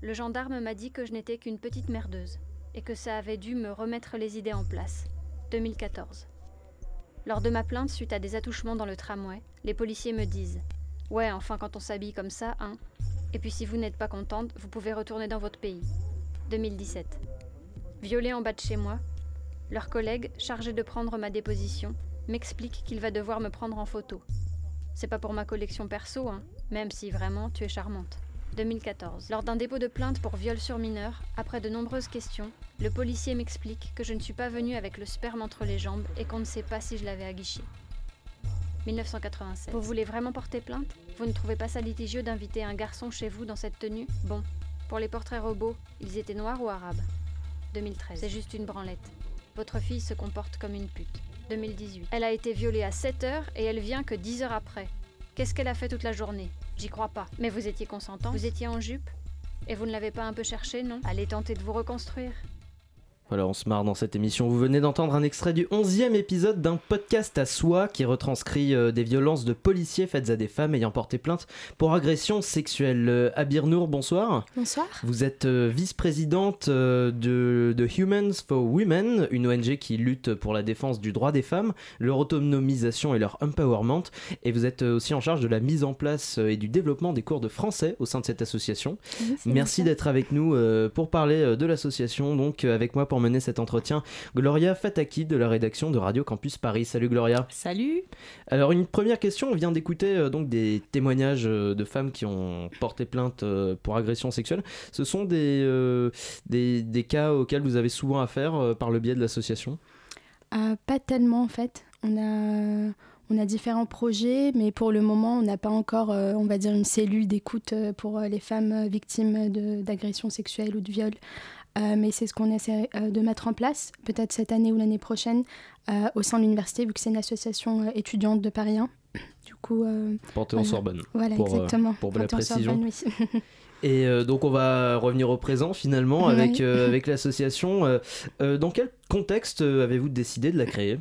Le gendarme m'a dit que je n'étais qu'une petite merdeuse et que ça avait dû me remettre les idées en place. 2014. Lors de ma plainte suite à des attouchements dans le tramway, les policiers me disent Ouais, enfin quand on s'habille comme ça, hein. Et puis si vous n'êtes pas contente, vous pouvez retourner dans votre pays. 2017. Violé en bas de chez moi, leur collègue, chargé de prendre ma déposition, m'explique qu'il va devoir me prendre en photo. C'est pas pour ma collection perso, hein, même si vraiment tu es charmante. 2014. Lors d'un dépôt de plainte pour viol sur mineur, après de nombreuses questions, le policier m'explique que je ne suis pas venue avec le sperme entre les jambes et qu'on ne sait pas si je l'avais aguiché. 1987. Vous voulez vraiment porter plainte? Vous ne trouvez pas ça litigieux d'inviter un garçon chez vous dans cette tenue? Bon, pour les portraits robots, ils étaient noirs ou arabes? 2013. C'est juste une branlette. Votre fille se comporte comme une pute. 2018. Elle a été violée à 7 heures et elle vient que 10 heures après. Qu'est-ce qu'elle a fait toute la journée? J'y crois pas. Mais vous étiez consentant? Vous étiez en jupe? Et vous ne l'avez pas un peu cherché, non? Allez tenter de vous reconstruire. Voilà, on se marre dans cette émission. Vous venez d'entendre un extrait du 11e épisode d'un podcast à soi qui retranscrit euh, des violences de policiers faites à des femmes ayant porté plainte pour agression sexuelle. Euh, Abir Nour, bonsoir. Bonsoir. Vous êtes euh, vice-présidente euh, de, de Humans for Women, une ONG qui lutte pour la défense du droit des femmes, leur autonomisation et leur empowerment. Et vous êtes aussi en charge de la mise en place et du développement des cours de français au sein de cette association. Oui, Merci d'être avec nous pour parler de l'association. Donc avec moi pour mener cet entretien, Gloria Fataki de la rédaction de Radio Campus Paris. Salut Gloria. Salut. Alors une première question, on vient d'écouter euh, donc des témoignages euh, de femmes qui ont porté plainte euh, pour agression sexuelle. Ce sont des, des, des cas auxquels vous avez souvent affaire par le biais de l'association? Pas tellement en fait. On a, on a différents projets, mais pour le moment, on n'a pas encore, euh, on va dire, une cellule d'écoute pour les femmes victimes d'agressions sexuelles ou de viols. Euh, mais c'est ce qu'on essaie euh, de mettre en place, peut-être cette année ou l'année prochaine, euh, au sein de l'université, vu que c'est une association étudiante de Paris 1. Du coup, Portée en voilà. Sorbonne. Voilà, pour, exactement. pour la précision. Oui. Et euh, donc on va revenir au présent finalement avec, Oui. euh, avec l'association. Euh, dans quel contexte avez-vous décidé de la créer?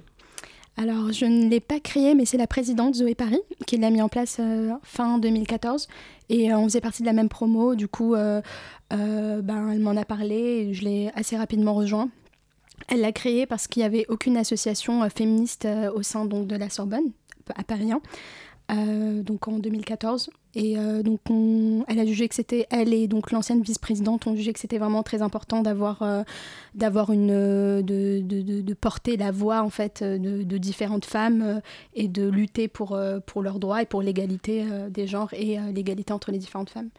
Alors, je ne l'ai pas créé, mais c'est la présidente Zoé Paris qui l'a mis en place euh, fin 2014. Et euh, on faisait partie de la même promo. Du coup, euh, ben, elle m'en a parlé et je l'ai assez rapidement rejoint. Elle l'a créé parce qu'il n'y avait aucune association féministe au sein donc, de la Sorbonne, à Paris 1, donc en 2014. Et euh, donc, on- elle a jugé que c'était, elle et donc l'ancienne vice-présidente ont jugé que c'était vraiment très important d'avoir euh, d'avoir une euh, de, de, de- de porter la voix en fait de, différentes femmes et de lutter pour pour leurs droits et pour l'égalité des genres et l'égalité entre les différentes femmes.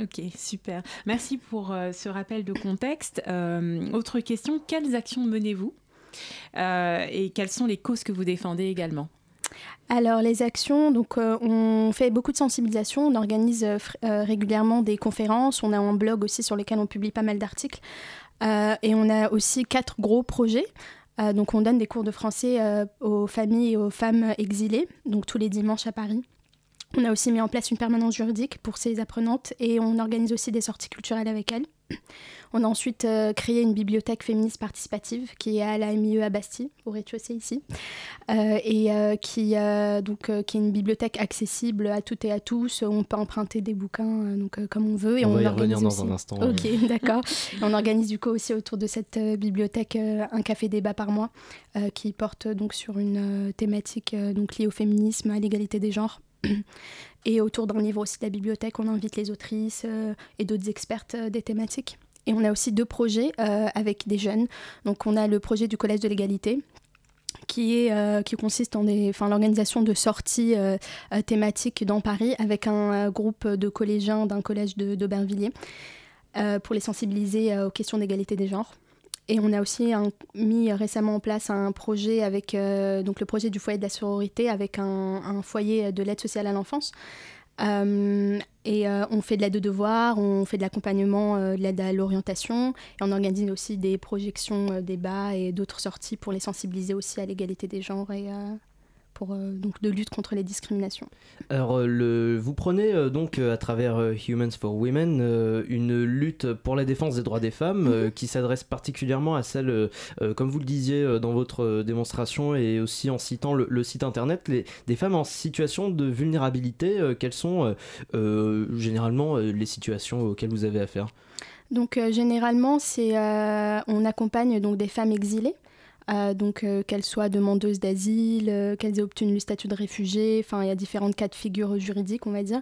Ok, super. Merci pour ce rappel de contexte. Autre question, quelles actions menez-vous? Et quelles sont les causes que vous défendez également? Alors les actions, donc euh, on fait beaucoup de sensibilisation, on organise euh, euh, régulièrement des conférences, on a un blog aussi sur lequel on publie pas mal d'articles et on a aussi quatre gros projets. Donc on donne des cours de français aux familles et aux femmes exilées, donc tous les dimanches à Paris. On a aussi mis en place une permanence juridique pour ces apprenantes et on organise aussi des sorties culturelles avec elles. On a ensuite euh, créé une bibliothèque féministe participative qui est à la MIE à Bastille, au rez-de-chaussée ici, Euh, et euh, qui, donc, qui est une bibliothèque accessible à toutes et à tous. On peut emprunter des bouquins donc, comme on veut. Et On on, va y organise revenir dans aussi- un instant, Ok, oui. d'accord. On organise du coup aussi autour de cette bibliothèque un café débat par mois qui porte donc sur une thématique donc liée au féminisme, à l'égalité des genres. Et autour d'un livre aussi de la bibliothèque, on invite les autrices euh, et d'autres expertes euh, des thématiques. Et on a aussi deux projets euh, avec des jeunes. Donc on a le projet du Collège de l'égalité, qui, est, qui consiste en l'organisation de sorties thématiques dans Paris avec un groupe de collégiens d'un collège de- d'Aubervilliers euh, pour les sensibiliser aux questions d'égalité des genres. Et on a aussi mis récemment en place un projet avec euh, donc le projet du foyer de la sororité avec un, foyer de l'aide sociale à l'enfance. Euh, et euh, on fait de l'aide de devoir, on fait de l'accompagnement, de l'aide à l'orientation, et on organise aussi des projections, euh, débats et d'autres sorties pour les sensibiliser aussi à l'égalité des genres et pour euh, donc de lutte contre les discriminations. Alors, euh, le, vous prenez euh, donc à travers Humans for Women une lutte pour la défense des droits des femmes euh, qui s'adresse particulièrement à celles, comme vous le disiez dans votre démonstration et aussi en citant le, le site internet, les, des femmes en situation de vulnérabilité. quelles sont généralement les situations auxquelles vous avez affaire? Donc euh, généralement, c'est euh, on accompagne donc des femmes exilées. Euh, donc euh, qu'elles soient demandeuses d'asile, euh, qu'elles aient obtenu le statut de réfugié, enfin il y a différentes cas de figure juridiques on va dire.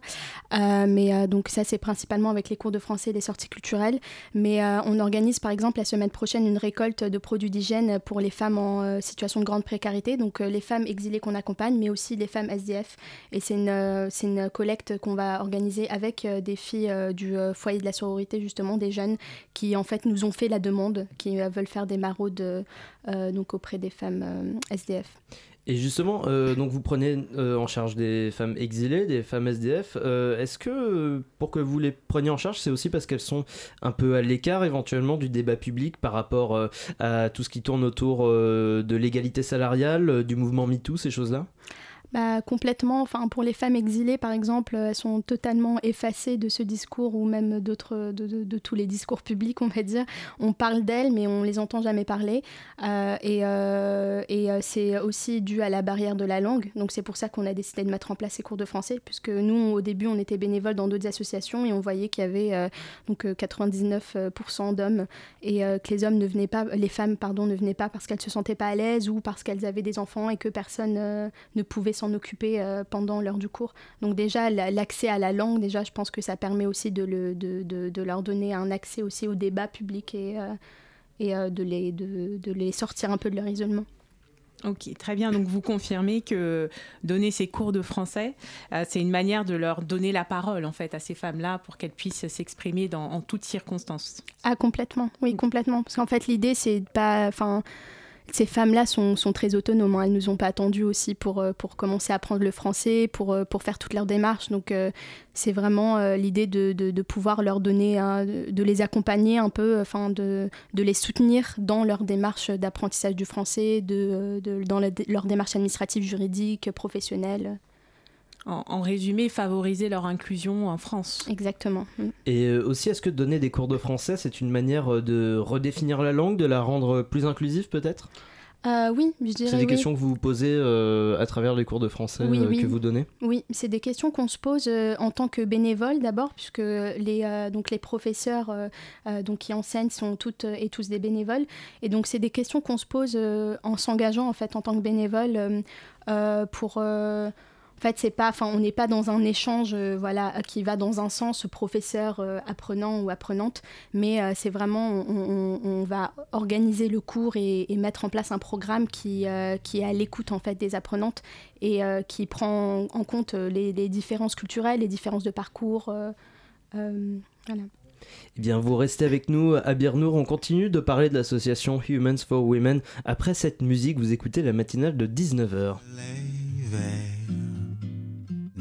Euh, mais euh, donc ça c'est principalement avec les cours de français et les sorties culturelles. Mais on organise par exemple la semaine prochaine une récolte de produits d'hygiène pour les femmes en situation de grande précarité, donc les femmes exilées qu'on accompagne, mais aussi les femmes SDF. Et c'est une, c'est une collecte qu'on va organiser avec des filles du foyer de la sororité, justement, des jeunes qui en fait nous ont fait la demande, qui veulent faire des maraudes donc auprès des femmes euh, SDF. Et justement, euh, donc vous prenez euh, en charge des femmes exilées, des femmes SDF. euh, Est-ce que euh, pour que vous les preniez en charge, c'est aussi parce qu'elles sont un peu à l'écart éventuellement du débat public par rapport euh, à tout ce qui tourne autour euh, de l'égalité salariale, euh, du mouvement MeToo, ces choses-là? Bah, complètement. Enfin, pour les femmes exilées, par exemple, elles sont totalement effacées de ce discours ou même d'autres, de, tous les discours publics, on va dire. On parle d'elles, mais on les entend jamais parler. Euh, et euh, euh, c'est aussi dû à la barrière de la langue. Donc c'est pour ça qu'on a décidé de mettre en place ces cours de français, puisque nous, au début, on était bénévoles dans d'autres associations et on voyait qu'il y avait euh, donc euh, 99% d'hommes et euh, que les hommes ne venaient pas, les femmes pardon, ne venaient pas parce qu'elles se sentaient pas à l'aise ou parce qu'elles avaient des enfants et que personne euh, ne pouvait s'en occuper euh, pendant l'heure du cours. Donc déjà la- l'accès à la langue, déjà je pense que ça permet aussi de, le- de, de- de leur donner un accès aussi au débat public et, euh, et euh, de, les, de, de les sortir un peu de leur isolement. Ok, très bien. Donc vous confirmez que donner ces cours de français, euh, c'est une manière de leur donner la parole en fait à ces femmes-là pour qu'elles puissent s'exprimer en toutes circonstances. Ah, complètement, oui, complètement. Parce qu'en fait, l'idée, c'est de pas. Enfin, ces femmes-là sont, sont très autonomes. hein. Elles nous ont pas attendu aussi pour, euh, pour commencer à apprendre le français, pour, euh, pour faire toutes leurs démarches. Donc, euh, c'est vraiment l'idée de, de, pouvoir leur donner, un- de, les accompagner un peu, enfin, de, de les soutenir dans leur démarche d'apprentissage du français, de- dans la- leur démarche administrative, juridique, professionnelle. En, en résumé, favoriser leur inclusion en France. Exactement. Mm. Et euh, aussi, est-ce que donner des cours de français, c'est une manière euh, de redéfinir la langue, de la rendre plus inclusive peut-être? Euh, oui, je dirais. C'est des oui. questions que vous vous posez euh, à travers les cours de français Oui, euh, oui. que vous donnez? Oui, c'est des questions qu'on se pose euh, en tant que bénévole d'abord, puisque les, euh, donc les professeurs euh, euh, donc qui enseignent sont toutes euh, et tous des bénévoles. Et donc, c'est des questions qu'on se pose euh, en s'engageant en fait en tant que bénévole euh, euh, pour. En fait, c'est pas, enfin, on n'est pas dans un échange, euh, voilà, qui va dans un sens professeur euh, apprenant ou apprenante, mais euh, c'est vraiment, on, on- on va organiser le cours et, et mettre en place un programme qui, euh, qui est à l'écoute en fait des apprenantes et euh, qui prend en compte les, les différences culturelles, les différences de parcours. euh, euh, voilà. Eh bien, vous restez avec nous à Birnour. On continue de parler de l'association Humans for Women. Après cette musique, vous écoutez la matinale de 19h.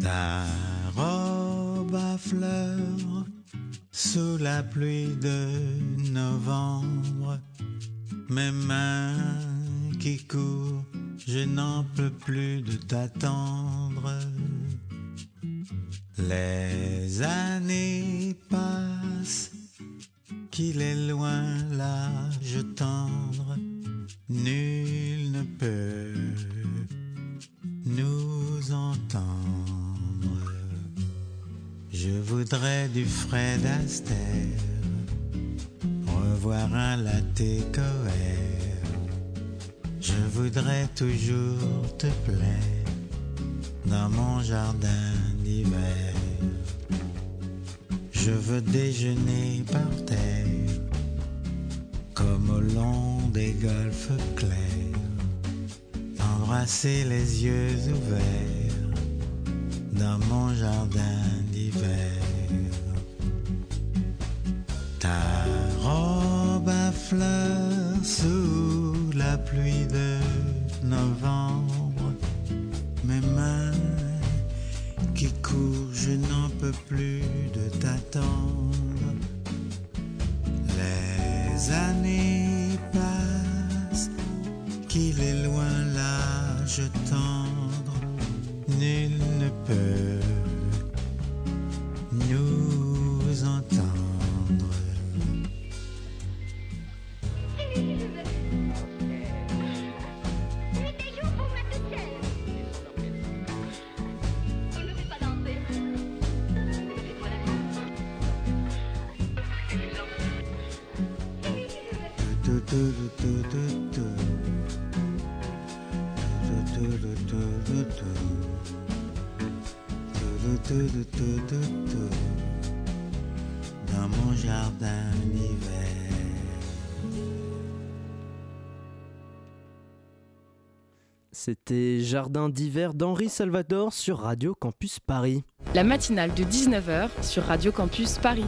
Ta robe à fleurs sous la pluie de novembre, mes mains qui courent, je n'en peux plus de t'attendre. Les années passent, qu'il est loin l'âge tendre, nul ne peut nous entendre. Je voudrais du Fred Astaire, revoir un latte coère. Je voudrais toujours te plaire dans mon jardin d'hiver. Je veux déjeuner par terre, comme au long des golfes clairs, embrasser les yeux ouverts dans mon jardin Ta robe à fleurs sous la pluie de novembre, mes mains qui courent, je n'en peux plus de t'attendre. Les années passent, qu'il est loin l'âge tendre, nul ne peut C'était Jardin d'hiver d'Henri Salvador sur Radio Campus Paris. La matinale de 19h sur Radio Campus Paris.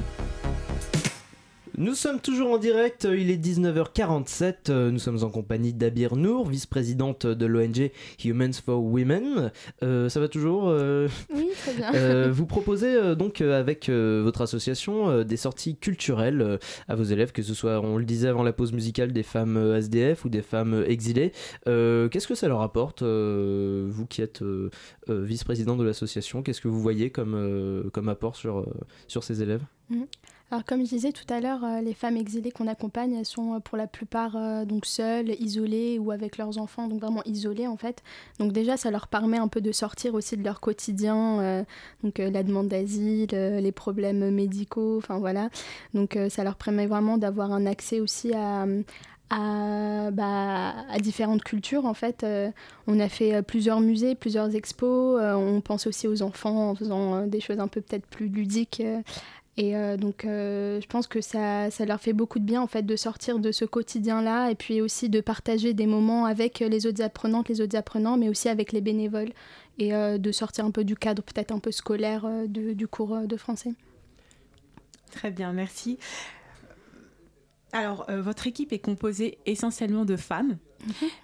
Nous sommes toujours en direct, il est 19h47, euh, nous sommes en compagnie d'Abir Nour, vice-présidente de l'ONG Humans for Women. Euh, ça va toujours euh, Oui, très bien. Euh, vous proposez euh, donc euh, avec euh, votre association euh, des sorties culturelles euh, à vos élèves, que ce soit, on le disait avant la pause musicale, des femmes euh, SDF ou des femmes euh, exilées. Euh, Qu'est-ce que ça leur apporte, euh, vous qui êtes euh, euh, vice-présidente de l'association? Qu'est-ce que vous voyez comme, euh, comme apport sur, euh, sur ces élèves? Mhm. Alors comme je disais tout à l'heure, euh, les femmes exilées qu'on accompagne, elles sont euh, pour la plupart euh, donc seules, isolées ou avec leurs enfants, donc vraiment isolées en fait. Donc déjà ça leur permet un peu de sortir aussi de leur quotidien, donc la demande d'asile, les problèmes médicaux, enfin voilà. Donc ça leur permet vraiment d'avoir un accès aussi à bah, différentes cultures en fait. On a fait plusieurs musées, plusieurs expos. on pense aussi aux enfants en faisant des choses un peu peut-être plus ludiques. Et euh, donc, euh, je pense que ça, ça leur fait beaucoup de bien en fait de sortir de ce quotidien-là et puis aussi de partager des moments avec les autres apprenantes, les autres apprenants, mais aussi avec les bénévoles et euh, de sortir un peu du cadre peut-être un peu scolaire de- du cours de français. Très bien, merci. Alors, votre équipe est composée essentiellement de femmes.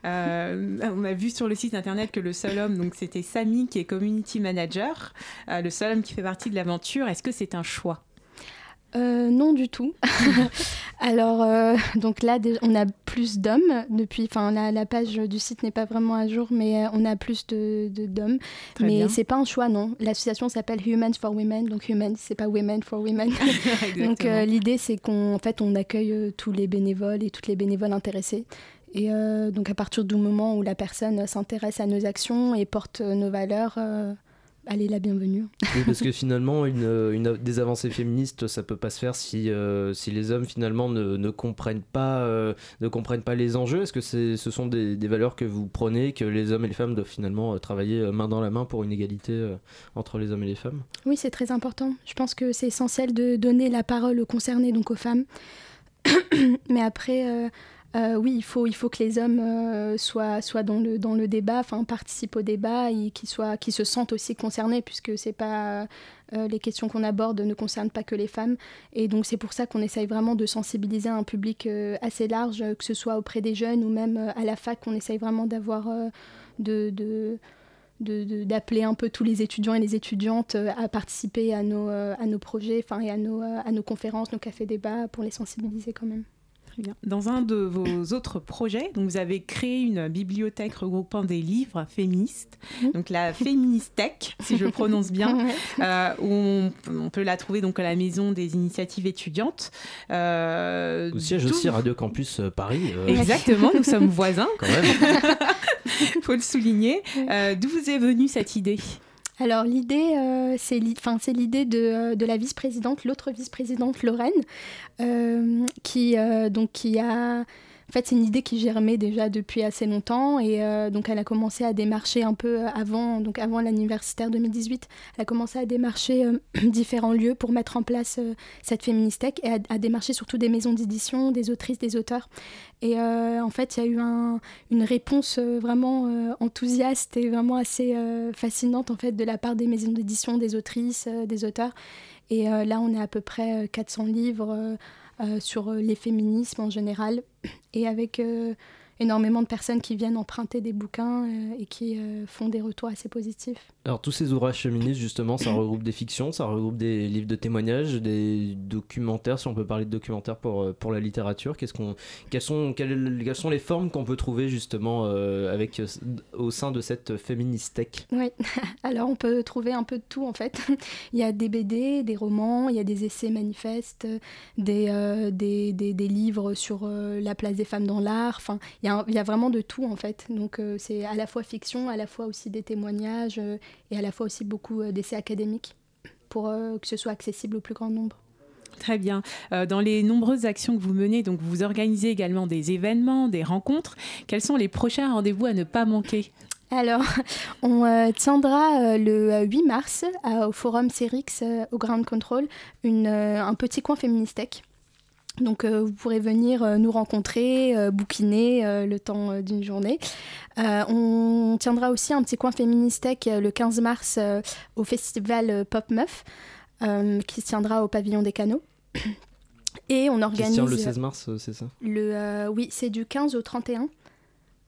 Euh, on a vu sur le site internet que le seul homme, donc c'était Samy qui est community manager, euh, le seul homme qui fait partie de l'aventure. Est-ce que c'est un choix? Euh, non du tout. Alors, euh, donc là, on a plus d'hommes depuis. Enfin, la, la page du site n'est pas vraiment à jour, mais euh, on a plus de d'hommes. Mais c'est pas un choix, non. L'association s'appelle Humans for Women, donc Humans, c'est pas Women for Women. donc euh, l'idée, c'est qu'on en fait, on accueille tous les bénévoles et toutes les bénévoles intéressés. Et donc à partir du moment où la personne s'intéresse à nos actions et porte nos valeurs, elle est la bienvenue. Oui, parce que finalement, une, une- des avancées féministes, ça peut pas se faire si, euh, si les hommes finalement ne, ne comprennent pas, euh, ne comprennent pas les enjeux. Est-ce que c'est, ce sont des, des valeurs que vous prenez, que les hommes et les femmes doivent finalement euh, travailler euh, main dans la main pour une égalité euh, entre les hommes et les femmes? Oui, c'est très important. Je pense que c'est essentiel de donner la parole aux concernés, donc aux femmes. Mais après, euh, oui, il faut, il faut que les hommes euh, soient, dans, le, dans le débat, participent au débat et qu'ils soient, qu'ils se sentent aussi concernés, puisque c'est pas euh, les questions qu'on aborde ne concernent pas que les femmes. Et donc c'est pour ça qu'on essaye vraiment de sensibiliser un public assez large, que ce soit auprès des jeunes ou même à la fac, on essaye vraiment d'avoir de, de- d'appeler un peu tous les étudiants et les étudiantes à participer à nos, à nos projets, et à nos, à nos conférences, nos cafés débats pour les sensibiliser quand même. Très bien. Dans un de vos autres projets, donc vous avez créé une bibliothèque regroupant des livres féministes, donc la Féministech, si je prononce bien, euh, où on, on peut la trouver donc à la maison des initiatives étudiantes. Euh, Au siège aussi Radio Campus euh, Paris. euh, Exactement, nous sommes voisins. Quand même. faut le souligner. Euh, D'où vous est venue cette idée? Alors l'idée, euh, c'est l'idée de, euh, de la vice-présidente, l'autre vice-présidente Lorraine, euh, qui, donc, qui a... En fait, c'est une idée qui germait déjà depuis assez longtemps et euh, donc elle a commencé à démarcher un peu avant, donc avant l'anniversaire 2018. Elle a commencé à démarcher euh, différents lieux pour mettre en place euh, cette féministèque et à, démarcher surtout des maisons d'édition, des autrices, des auteurs. Et euh, en fait, il y a eu un- une réponse euh, vraiment euh, enthousiaste et vraiment assez euh, fascinante en fait de la part des maisons d'édition, des autrices, euh, des auteurs. Et euh, là, on est à peu près euh, 400 livres euh, euh, sur euh, les féminismes en général et avec euh, énormément de personnes qui viennent emprunter des bouquins euh, et qui euh, font des retours assez positifs. Alors tous ces ouvrages féministes justement, ça regroupe des fictions, ça regroupe des livres de témoignages, des documentaires, si on peut parler de documentaires pour, euh, pour la littérature. Qu'est-ce qu'on, quelles, sont, quelles, quelles sont les formes qu'on peut trouver justement euh, avec, au sein de cette féministèque? Oui, alors on peut trouver un peu de tout en fait. il y a des BD, des romans, il y a des essais manifestes, des, euh, des, des- des livres sur euh, la place des femmes dans l'art. Enfin, il il y a vraiment de tout en fait. Donc euh, c'est à la fois fiction, à la fois aussi des témoignages euh, et à la fois aussi beaucoup euh, d'essais académiques pour que ce soit accessible au plus grand nombre. Très bien. Dans les nombreuses actions que vous menez, donc vous organisez également des événements, des rencontres. Quels sont les prochains rendez-vous à ne pas manquer? Alors, on euh, tiendra euh, le euh, 8 mars au Forum Cérix au Ground Control une, un petit coin féministèque. Donc euh, vous pourrez venir euh, nous rencontrer, euh, bouquiner le temps d'une journée. On tiendra aussi un petit coin féministèque euh, le 15 mars au festival Pop Meuf qui se tiendra au pavillon des canaux. Et on Qui se organise... tient le 16 mars, c'est ça? Le, oui, c'est du 15 au 31.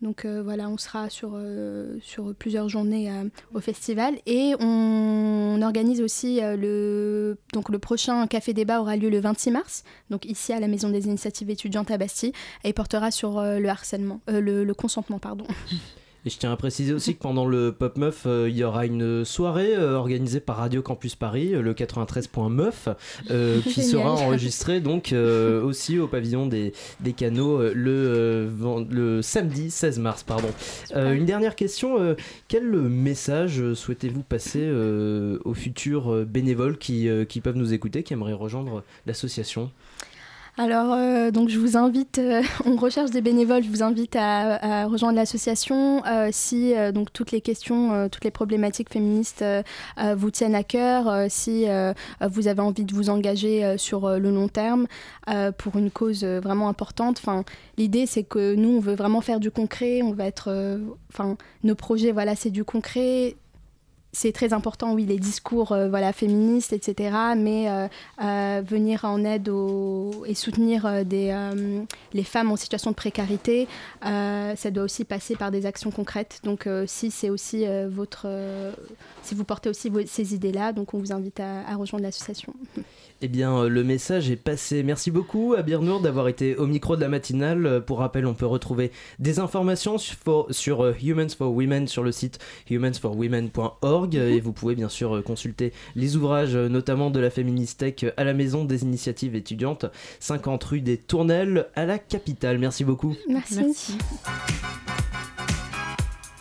Donc euh, voilà, on sera sur, euh, plusieurs journées euh, au festival. Et on, organise aussi le, donc le prochain Café Débat aura lieu le 26 mars, donc ici à la Maison des Initiatives étudiantes à Bastille, et portera sur le harcèlement, le, le consentement, pardon. Et je tiens à préciser aussi que pendant le Pop Meuf, euh, il y aura une soirée euh, organisée par Radio Campus Paris, euh, le 93.meuf, euh, qui sera enregistrée donc aussi au pavillon des, des canaux le, samedi 16 mars. Pardon. Une dernière question, quel message souhaitez-vous passer aux futurs bénévoles qui, qui peuvent nous écouter, qui aimeraient rejoindre l'association? Alors, euh, donc je vous invite, euh, on recherche des bénévoles, je vous invite à, rejoindre l'association euh, si donc toutes les questions, toutes les problématiques féministes vous tiennent à cœur, si vous avez envie de vous engager sur le long terme pour une cause vraiment importante. Enfin, l'idée c'est que nous on veut vraiment faire du concret, on va être, enfin, nos projets voilà c'est du concret c'est très important, oui, les discours euh, voilà, féministes, etc. Mais euh, euh, venir en aide et soutenir des, les femmes en situation de précarité, ça doit aussi passer par des actions concrètes. Donc, si c'est aussi votre, si vous portez aussi vos- ces idées-là, donc on vous invite à, à rejoindre l'association. Eh bien, euh, le message est passé. Merci beaucoup à Birnour d'avoir été au micro de la matinale. Euh, Pour rappel, on peut retrouver des informations sur, sur, euh, Humans for Women sur le site humansforwomen.org euh, et vous pouvez bien sûr consulter les ouvrages, notamment de la Féministech à la Maison des Initiatives étudiantes, 50 rue des Tournelles à la capitale. Merci beaucoup. Merci.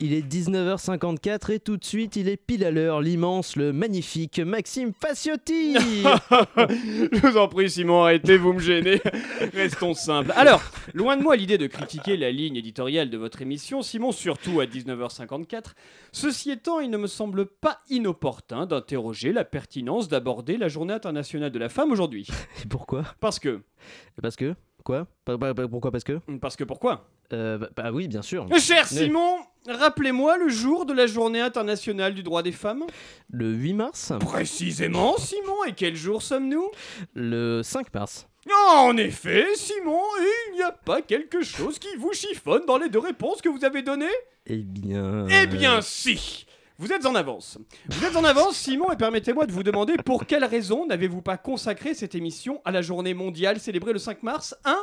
Il est 19h54 et tout de suite, il est pile à l'heure, l'immense, le magnifique Maxime Faciotti Je vous en prie, Simon, arrêtez, vous me gênez. Restons simples. Alors, loin de moi l'idée de critiquer la ligne éditoriale de votre émission, Simon, surtout à 19h54. Ceci étant, il ne me semble pas inopportun d'interroger la pertinence d'aborder la Journée internationale de la femme aujourd'hui. Et pourquoi? Parce que. Parce que? Quoi Pourquoi Parce que? Parce que pourquoi? Euh, bah, bah oui, bien sûr. Cher Oui. Simon, rappelez-moi le jour de la journée internationale du droit des femmes. Le 8 mars Précisément, Simon, et quel jour sommes-nous? Le 5 mars. En effet, Simon, il n'y a pas quelque chose qui vous chiffonne dans les deux réponses que vous avez données? Eh bien. Eh bien, si Vous êtes en avance. Vous êtes en avance, Simon, et permettez-moi de vous demander pour quelle raison n'avez-vous pas consacré cette émission à la journée mondiale célébrée le 5 mars 1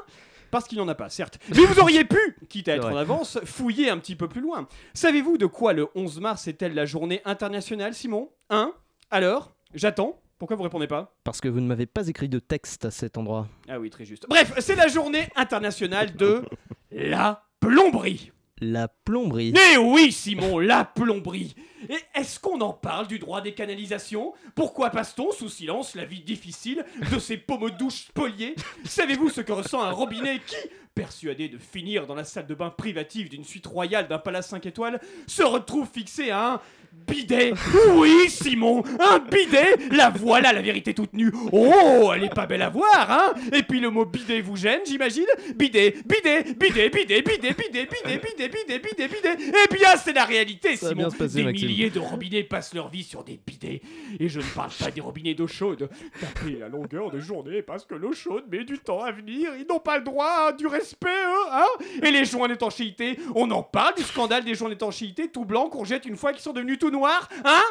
parce qu'il n'y en a pas, certes. Mais vous auriez pu, quitte à être en avance, fouiller un petit peu plus loin. Savez-vous de quoi le 11 mars est-elle la journée internationale, Simon? Hein Alors J'attends. Pourquoi vous répondez pas? Parce que vous ne m'avez pas écrit de texte à cet endroit. Ah oui, très juste. Bref, c'est la journée internationale de la plomberie. La plomberie. Eh oui, Simon, la plomberie. Et est-ce qu'on en parle du droit des canalisations? Pourquoi passe-t-on sous silence la vie difficile de ces pommes douches spoliées? Savez-vous ce que ressent un robinet qui, persuadé de finir dans la salle de bain privative d'une suite royale d'un palace 5 étoiles, se retrouve fixé à un bidet Oui, Simon, un bidet La voilà la vérité toute nue. Oh, elle est pas belle à voir, hein Et puis le mot bidet vous gêne, j'imagine Bidet, bidet, bidet, bidet, bidet, bidet, bidet, bidet, bidet, bidet, bidet. Eh bien, c'est la réalité, Ça Simon. passer, Des Maxime. milliers de robinets passent leur vie sur des bidets. Et je ne parle pas des robinets d'eau chaude. Tapés à longueur de journée parce que l'eau chaude met du temps à venir. Ils n'ont pas le droit à du respect, eux, hein Et les joints d'étanchéité, on en parle du scandale des joints d'étanchéité tout blancs qu'on jette une fois qu'ils sont devenus tout noirs, hein?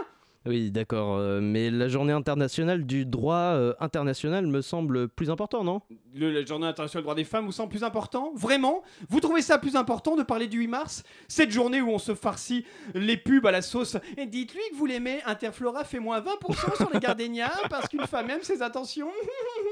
Oui, d'accord. euh, mais la journée internationale du droit euh, international me semble plus important, non? Le, la journée internationale du droit des femmes vous semble plus important? Vraiment? Vous trouvez ça plus important de parler du 8 mars? Cette journée où on se farcit les pubs à la sauce. Et dites-lui que vous l'aimez, Interflora fait moins 20% sur les gardénias parce qu'une femme aime ses attentions?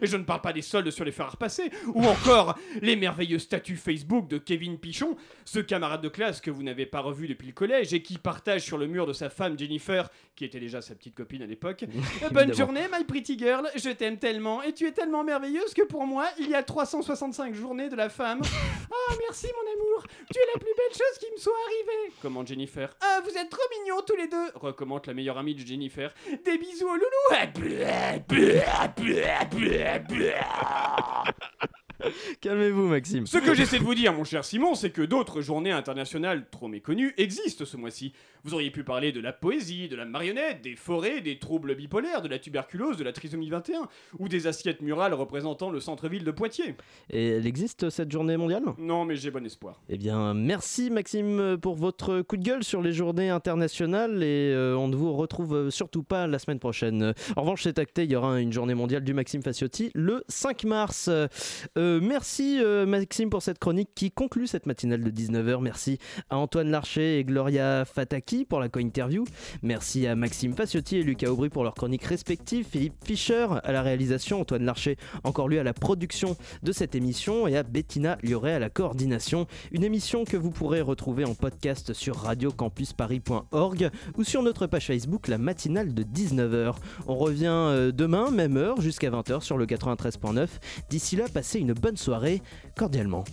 Et je ne parle pas des soldes sur les fers à repasser, ou encore les merveilleux statuts Facebook de Kevin Pichon, ce camarade de classe que vous n'avez pas revu depuis le collège et qui partage sur le mur de sa femme Jennifer, qui était déjà sa petite copine à l'époque. Bonne journée, my pretty girl, je t'aime tellement et tu es tellement merveilleuse que pour moi, il y a 365 journées de la femme. Ah, merci mon amour, tu es la plus belle chose qui me soit arrivée. Commente Jennifer. Ah, vous êtes trop mignons tous les deux. Recommande la meilleure amie de Jennifer. Des bisous au loulou. Calmez-vous, Maxime. Ce que j'essaie de vous dire, mon cher Simon, c'est que d'autres journées internationales trop méconnues existent ce mois-ci. Vous auriez pu parler de la poésie, de la marionnette, des forêts, des troubles bipolaires, de la tuberculose, de la trisomie 21, ou des assiettes murales représentant le centre-ville de Poitiers. Et elle existe cette journée mondiale? Non, mais j'ai bon espoir. Eh bien, merci Maxime pour votre coup de gueule sur les journées internationales et euh, on ne vous retrouve euh, surtout pas la semaine prochaine. En revanche, c'est acté, il y aura une journée mondiale du Maxime Faciotti le 5 mars. Euh, merci euh, Maxime pour cette chronique qui conclut cette matinale de 19h. Merci à Antoine Larcher et Gloria Fataki pour la co-interview. Merci à Maxime Faciotti et Lucas Aubry pour leurs chroniques respectives. Philippe Fischer à la réalisation, Antoine Larcher encore lui à la production de cette émission et à Bettina Lioré à la coordination. Une émission que vous pourrez retrouver en podcast sur radiocampusparis.org ou sur notre page Facebook la matinale de 19h. On revient euh, demain, même heure, jusqu'à 20h sur le 93.9. D'ici là, passez une bonne soirée, cordialement.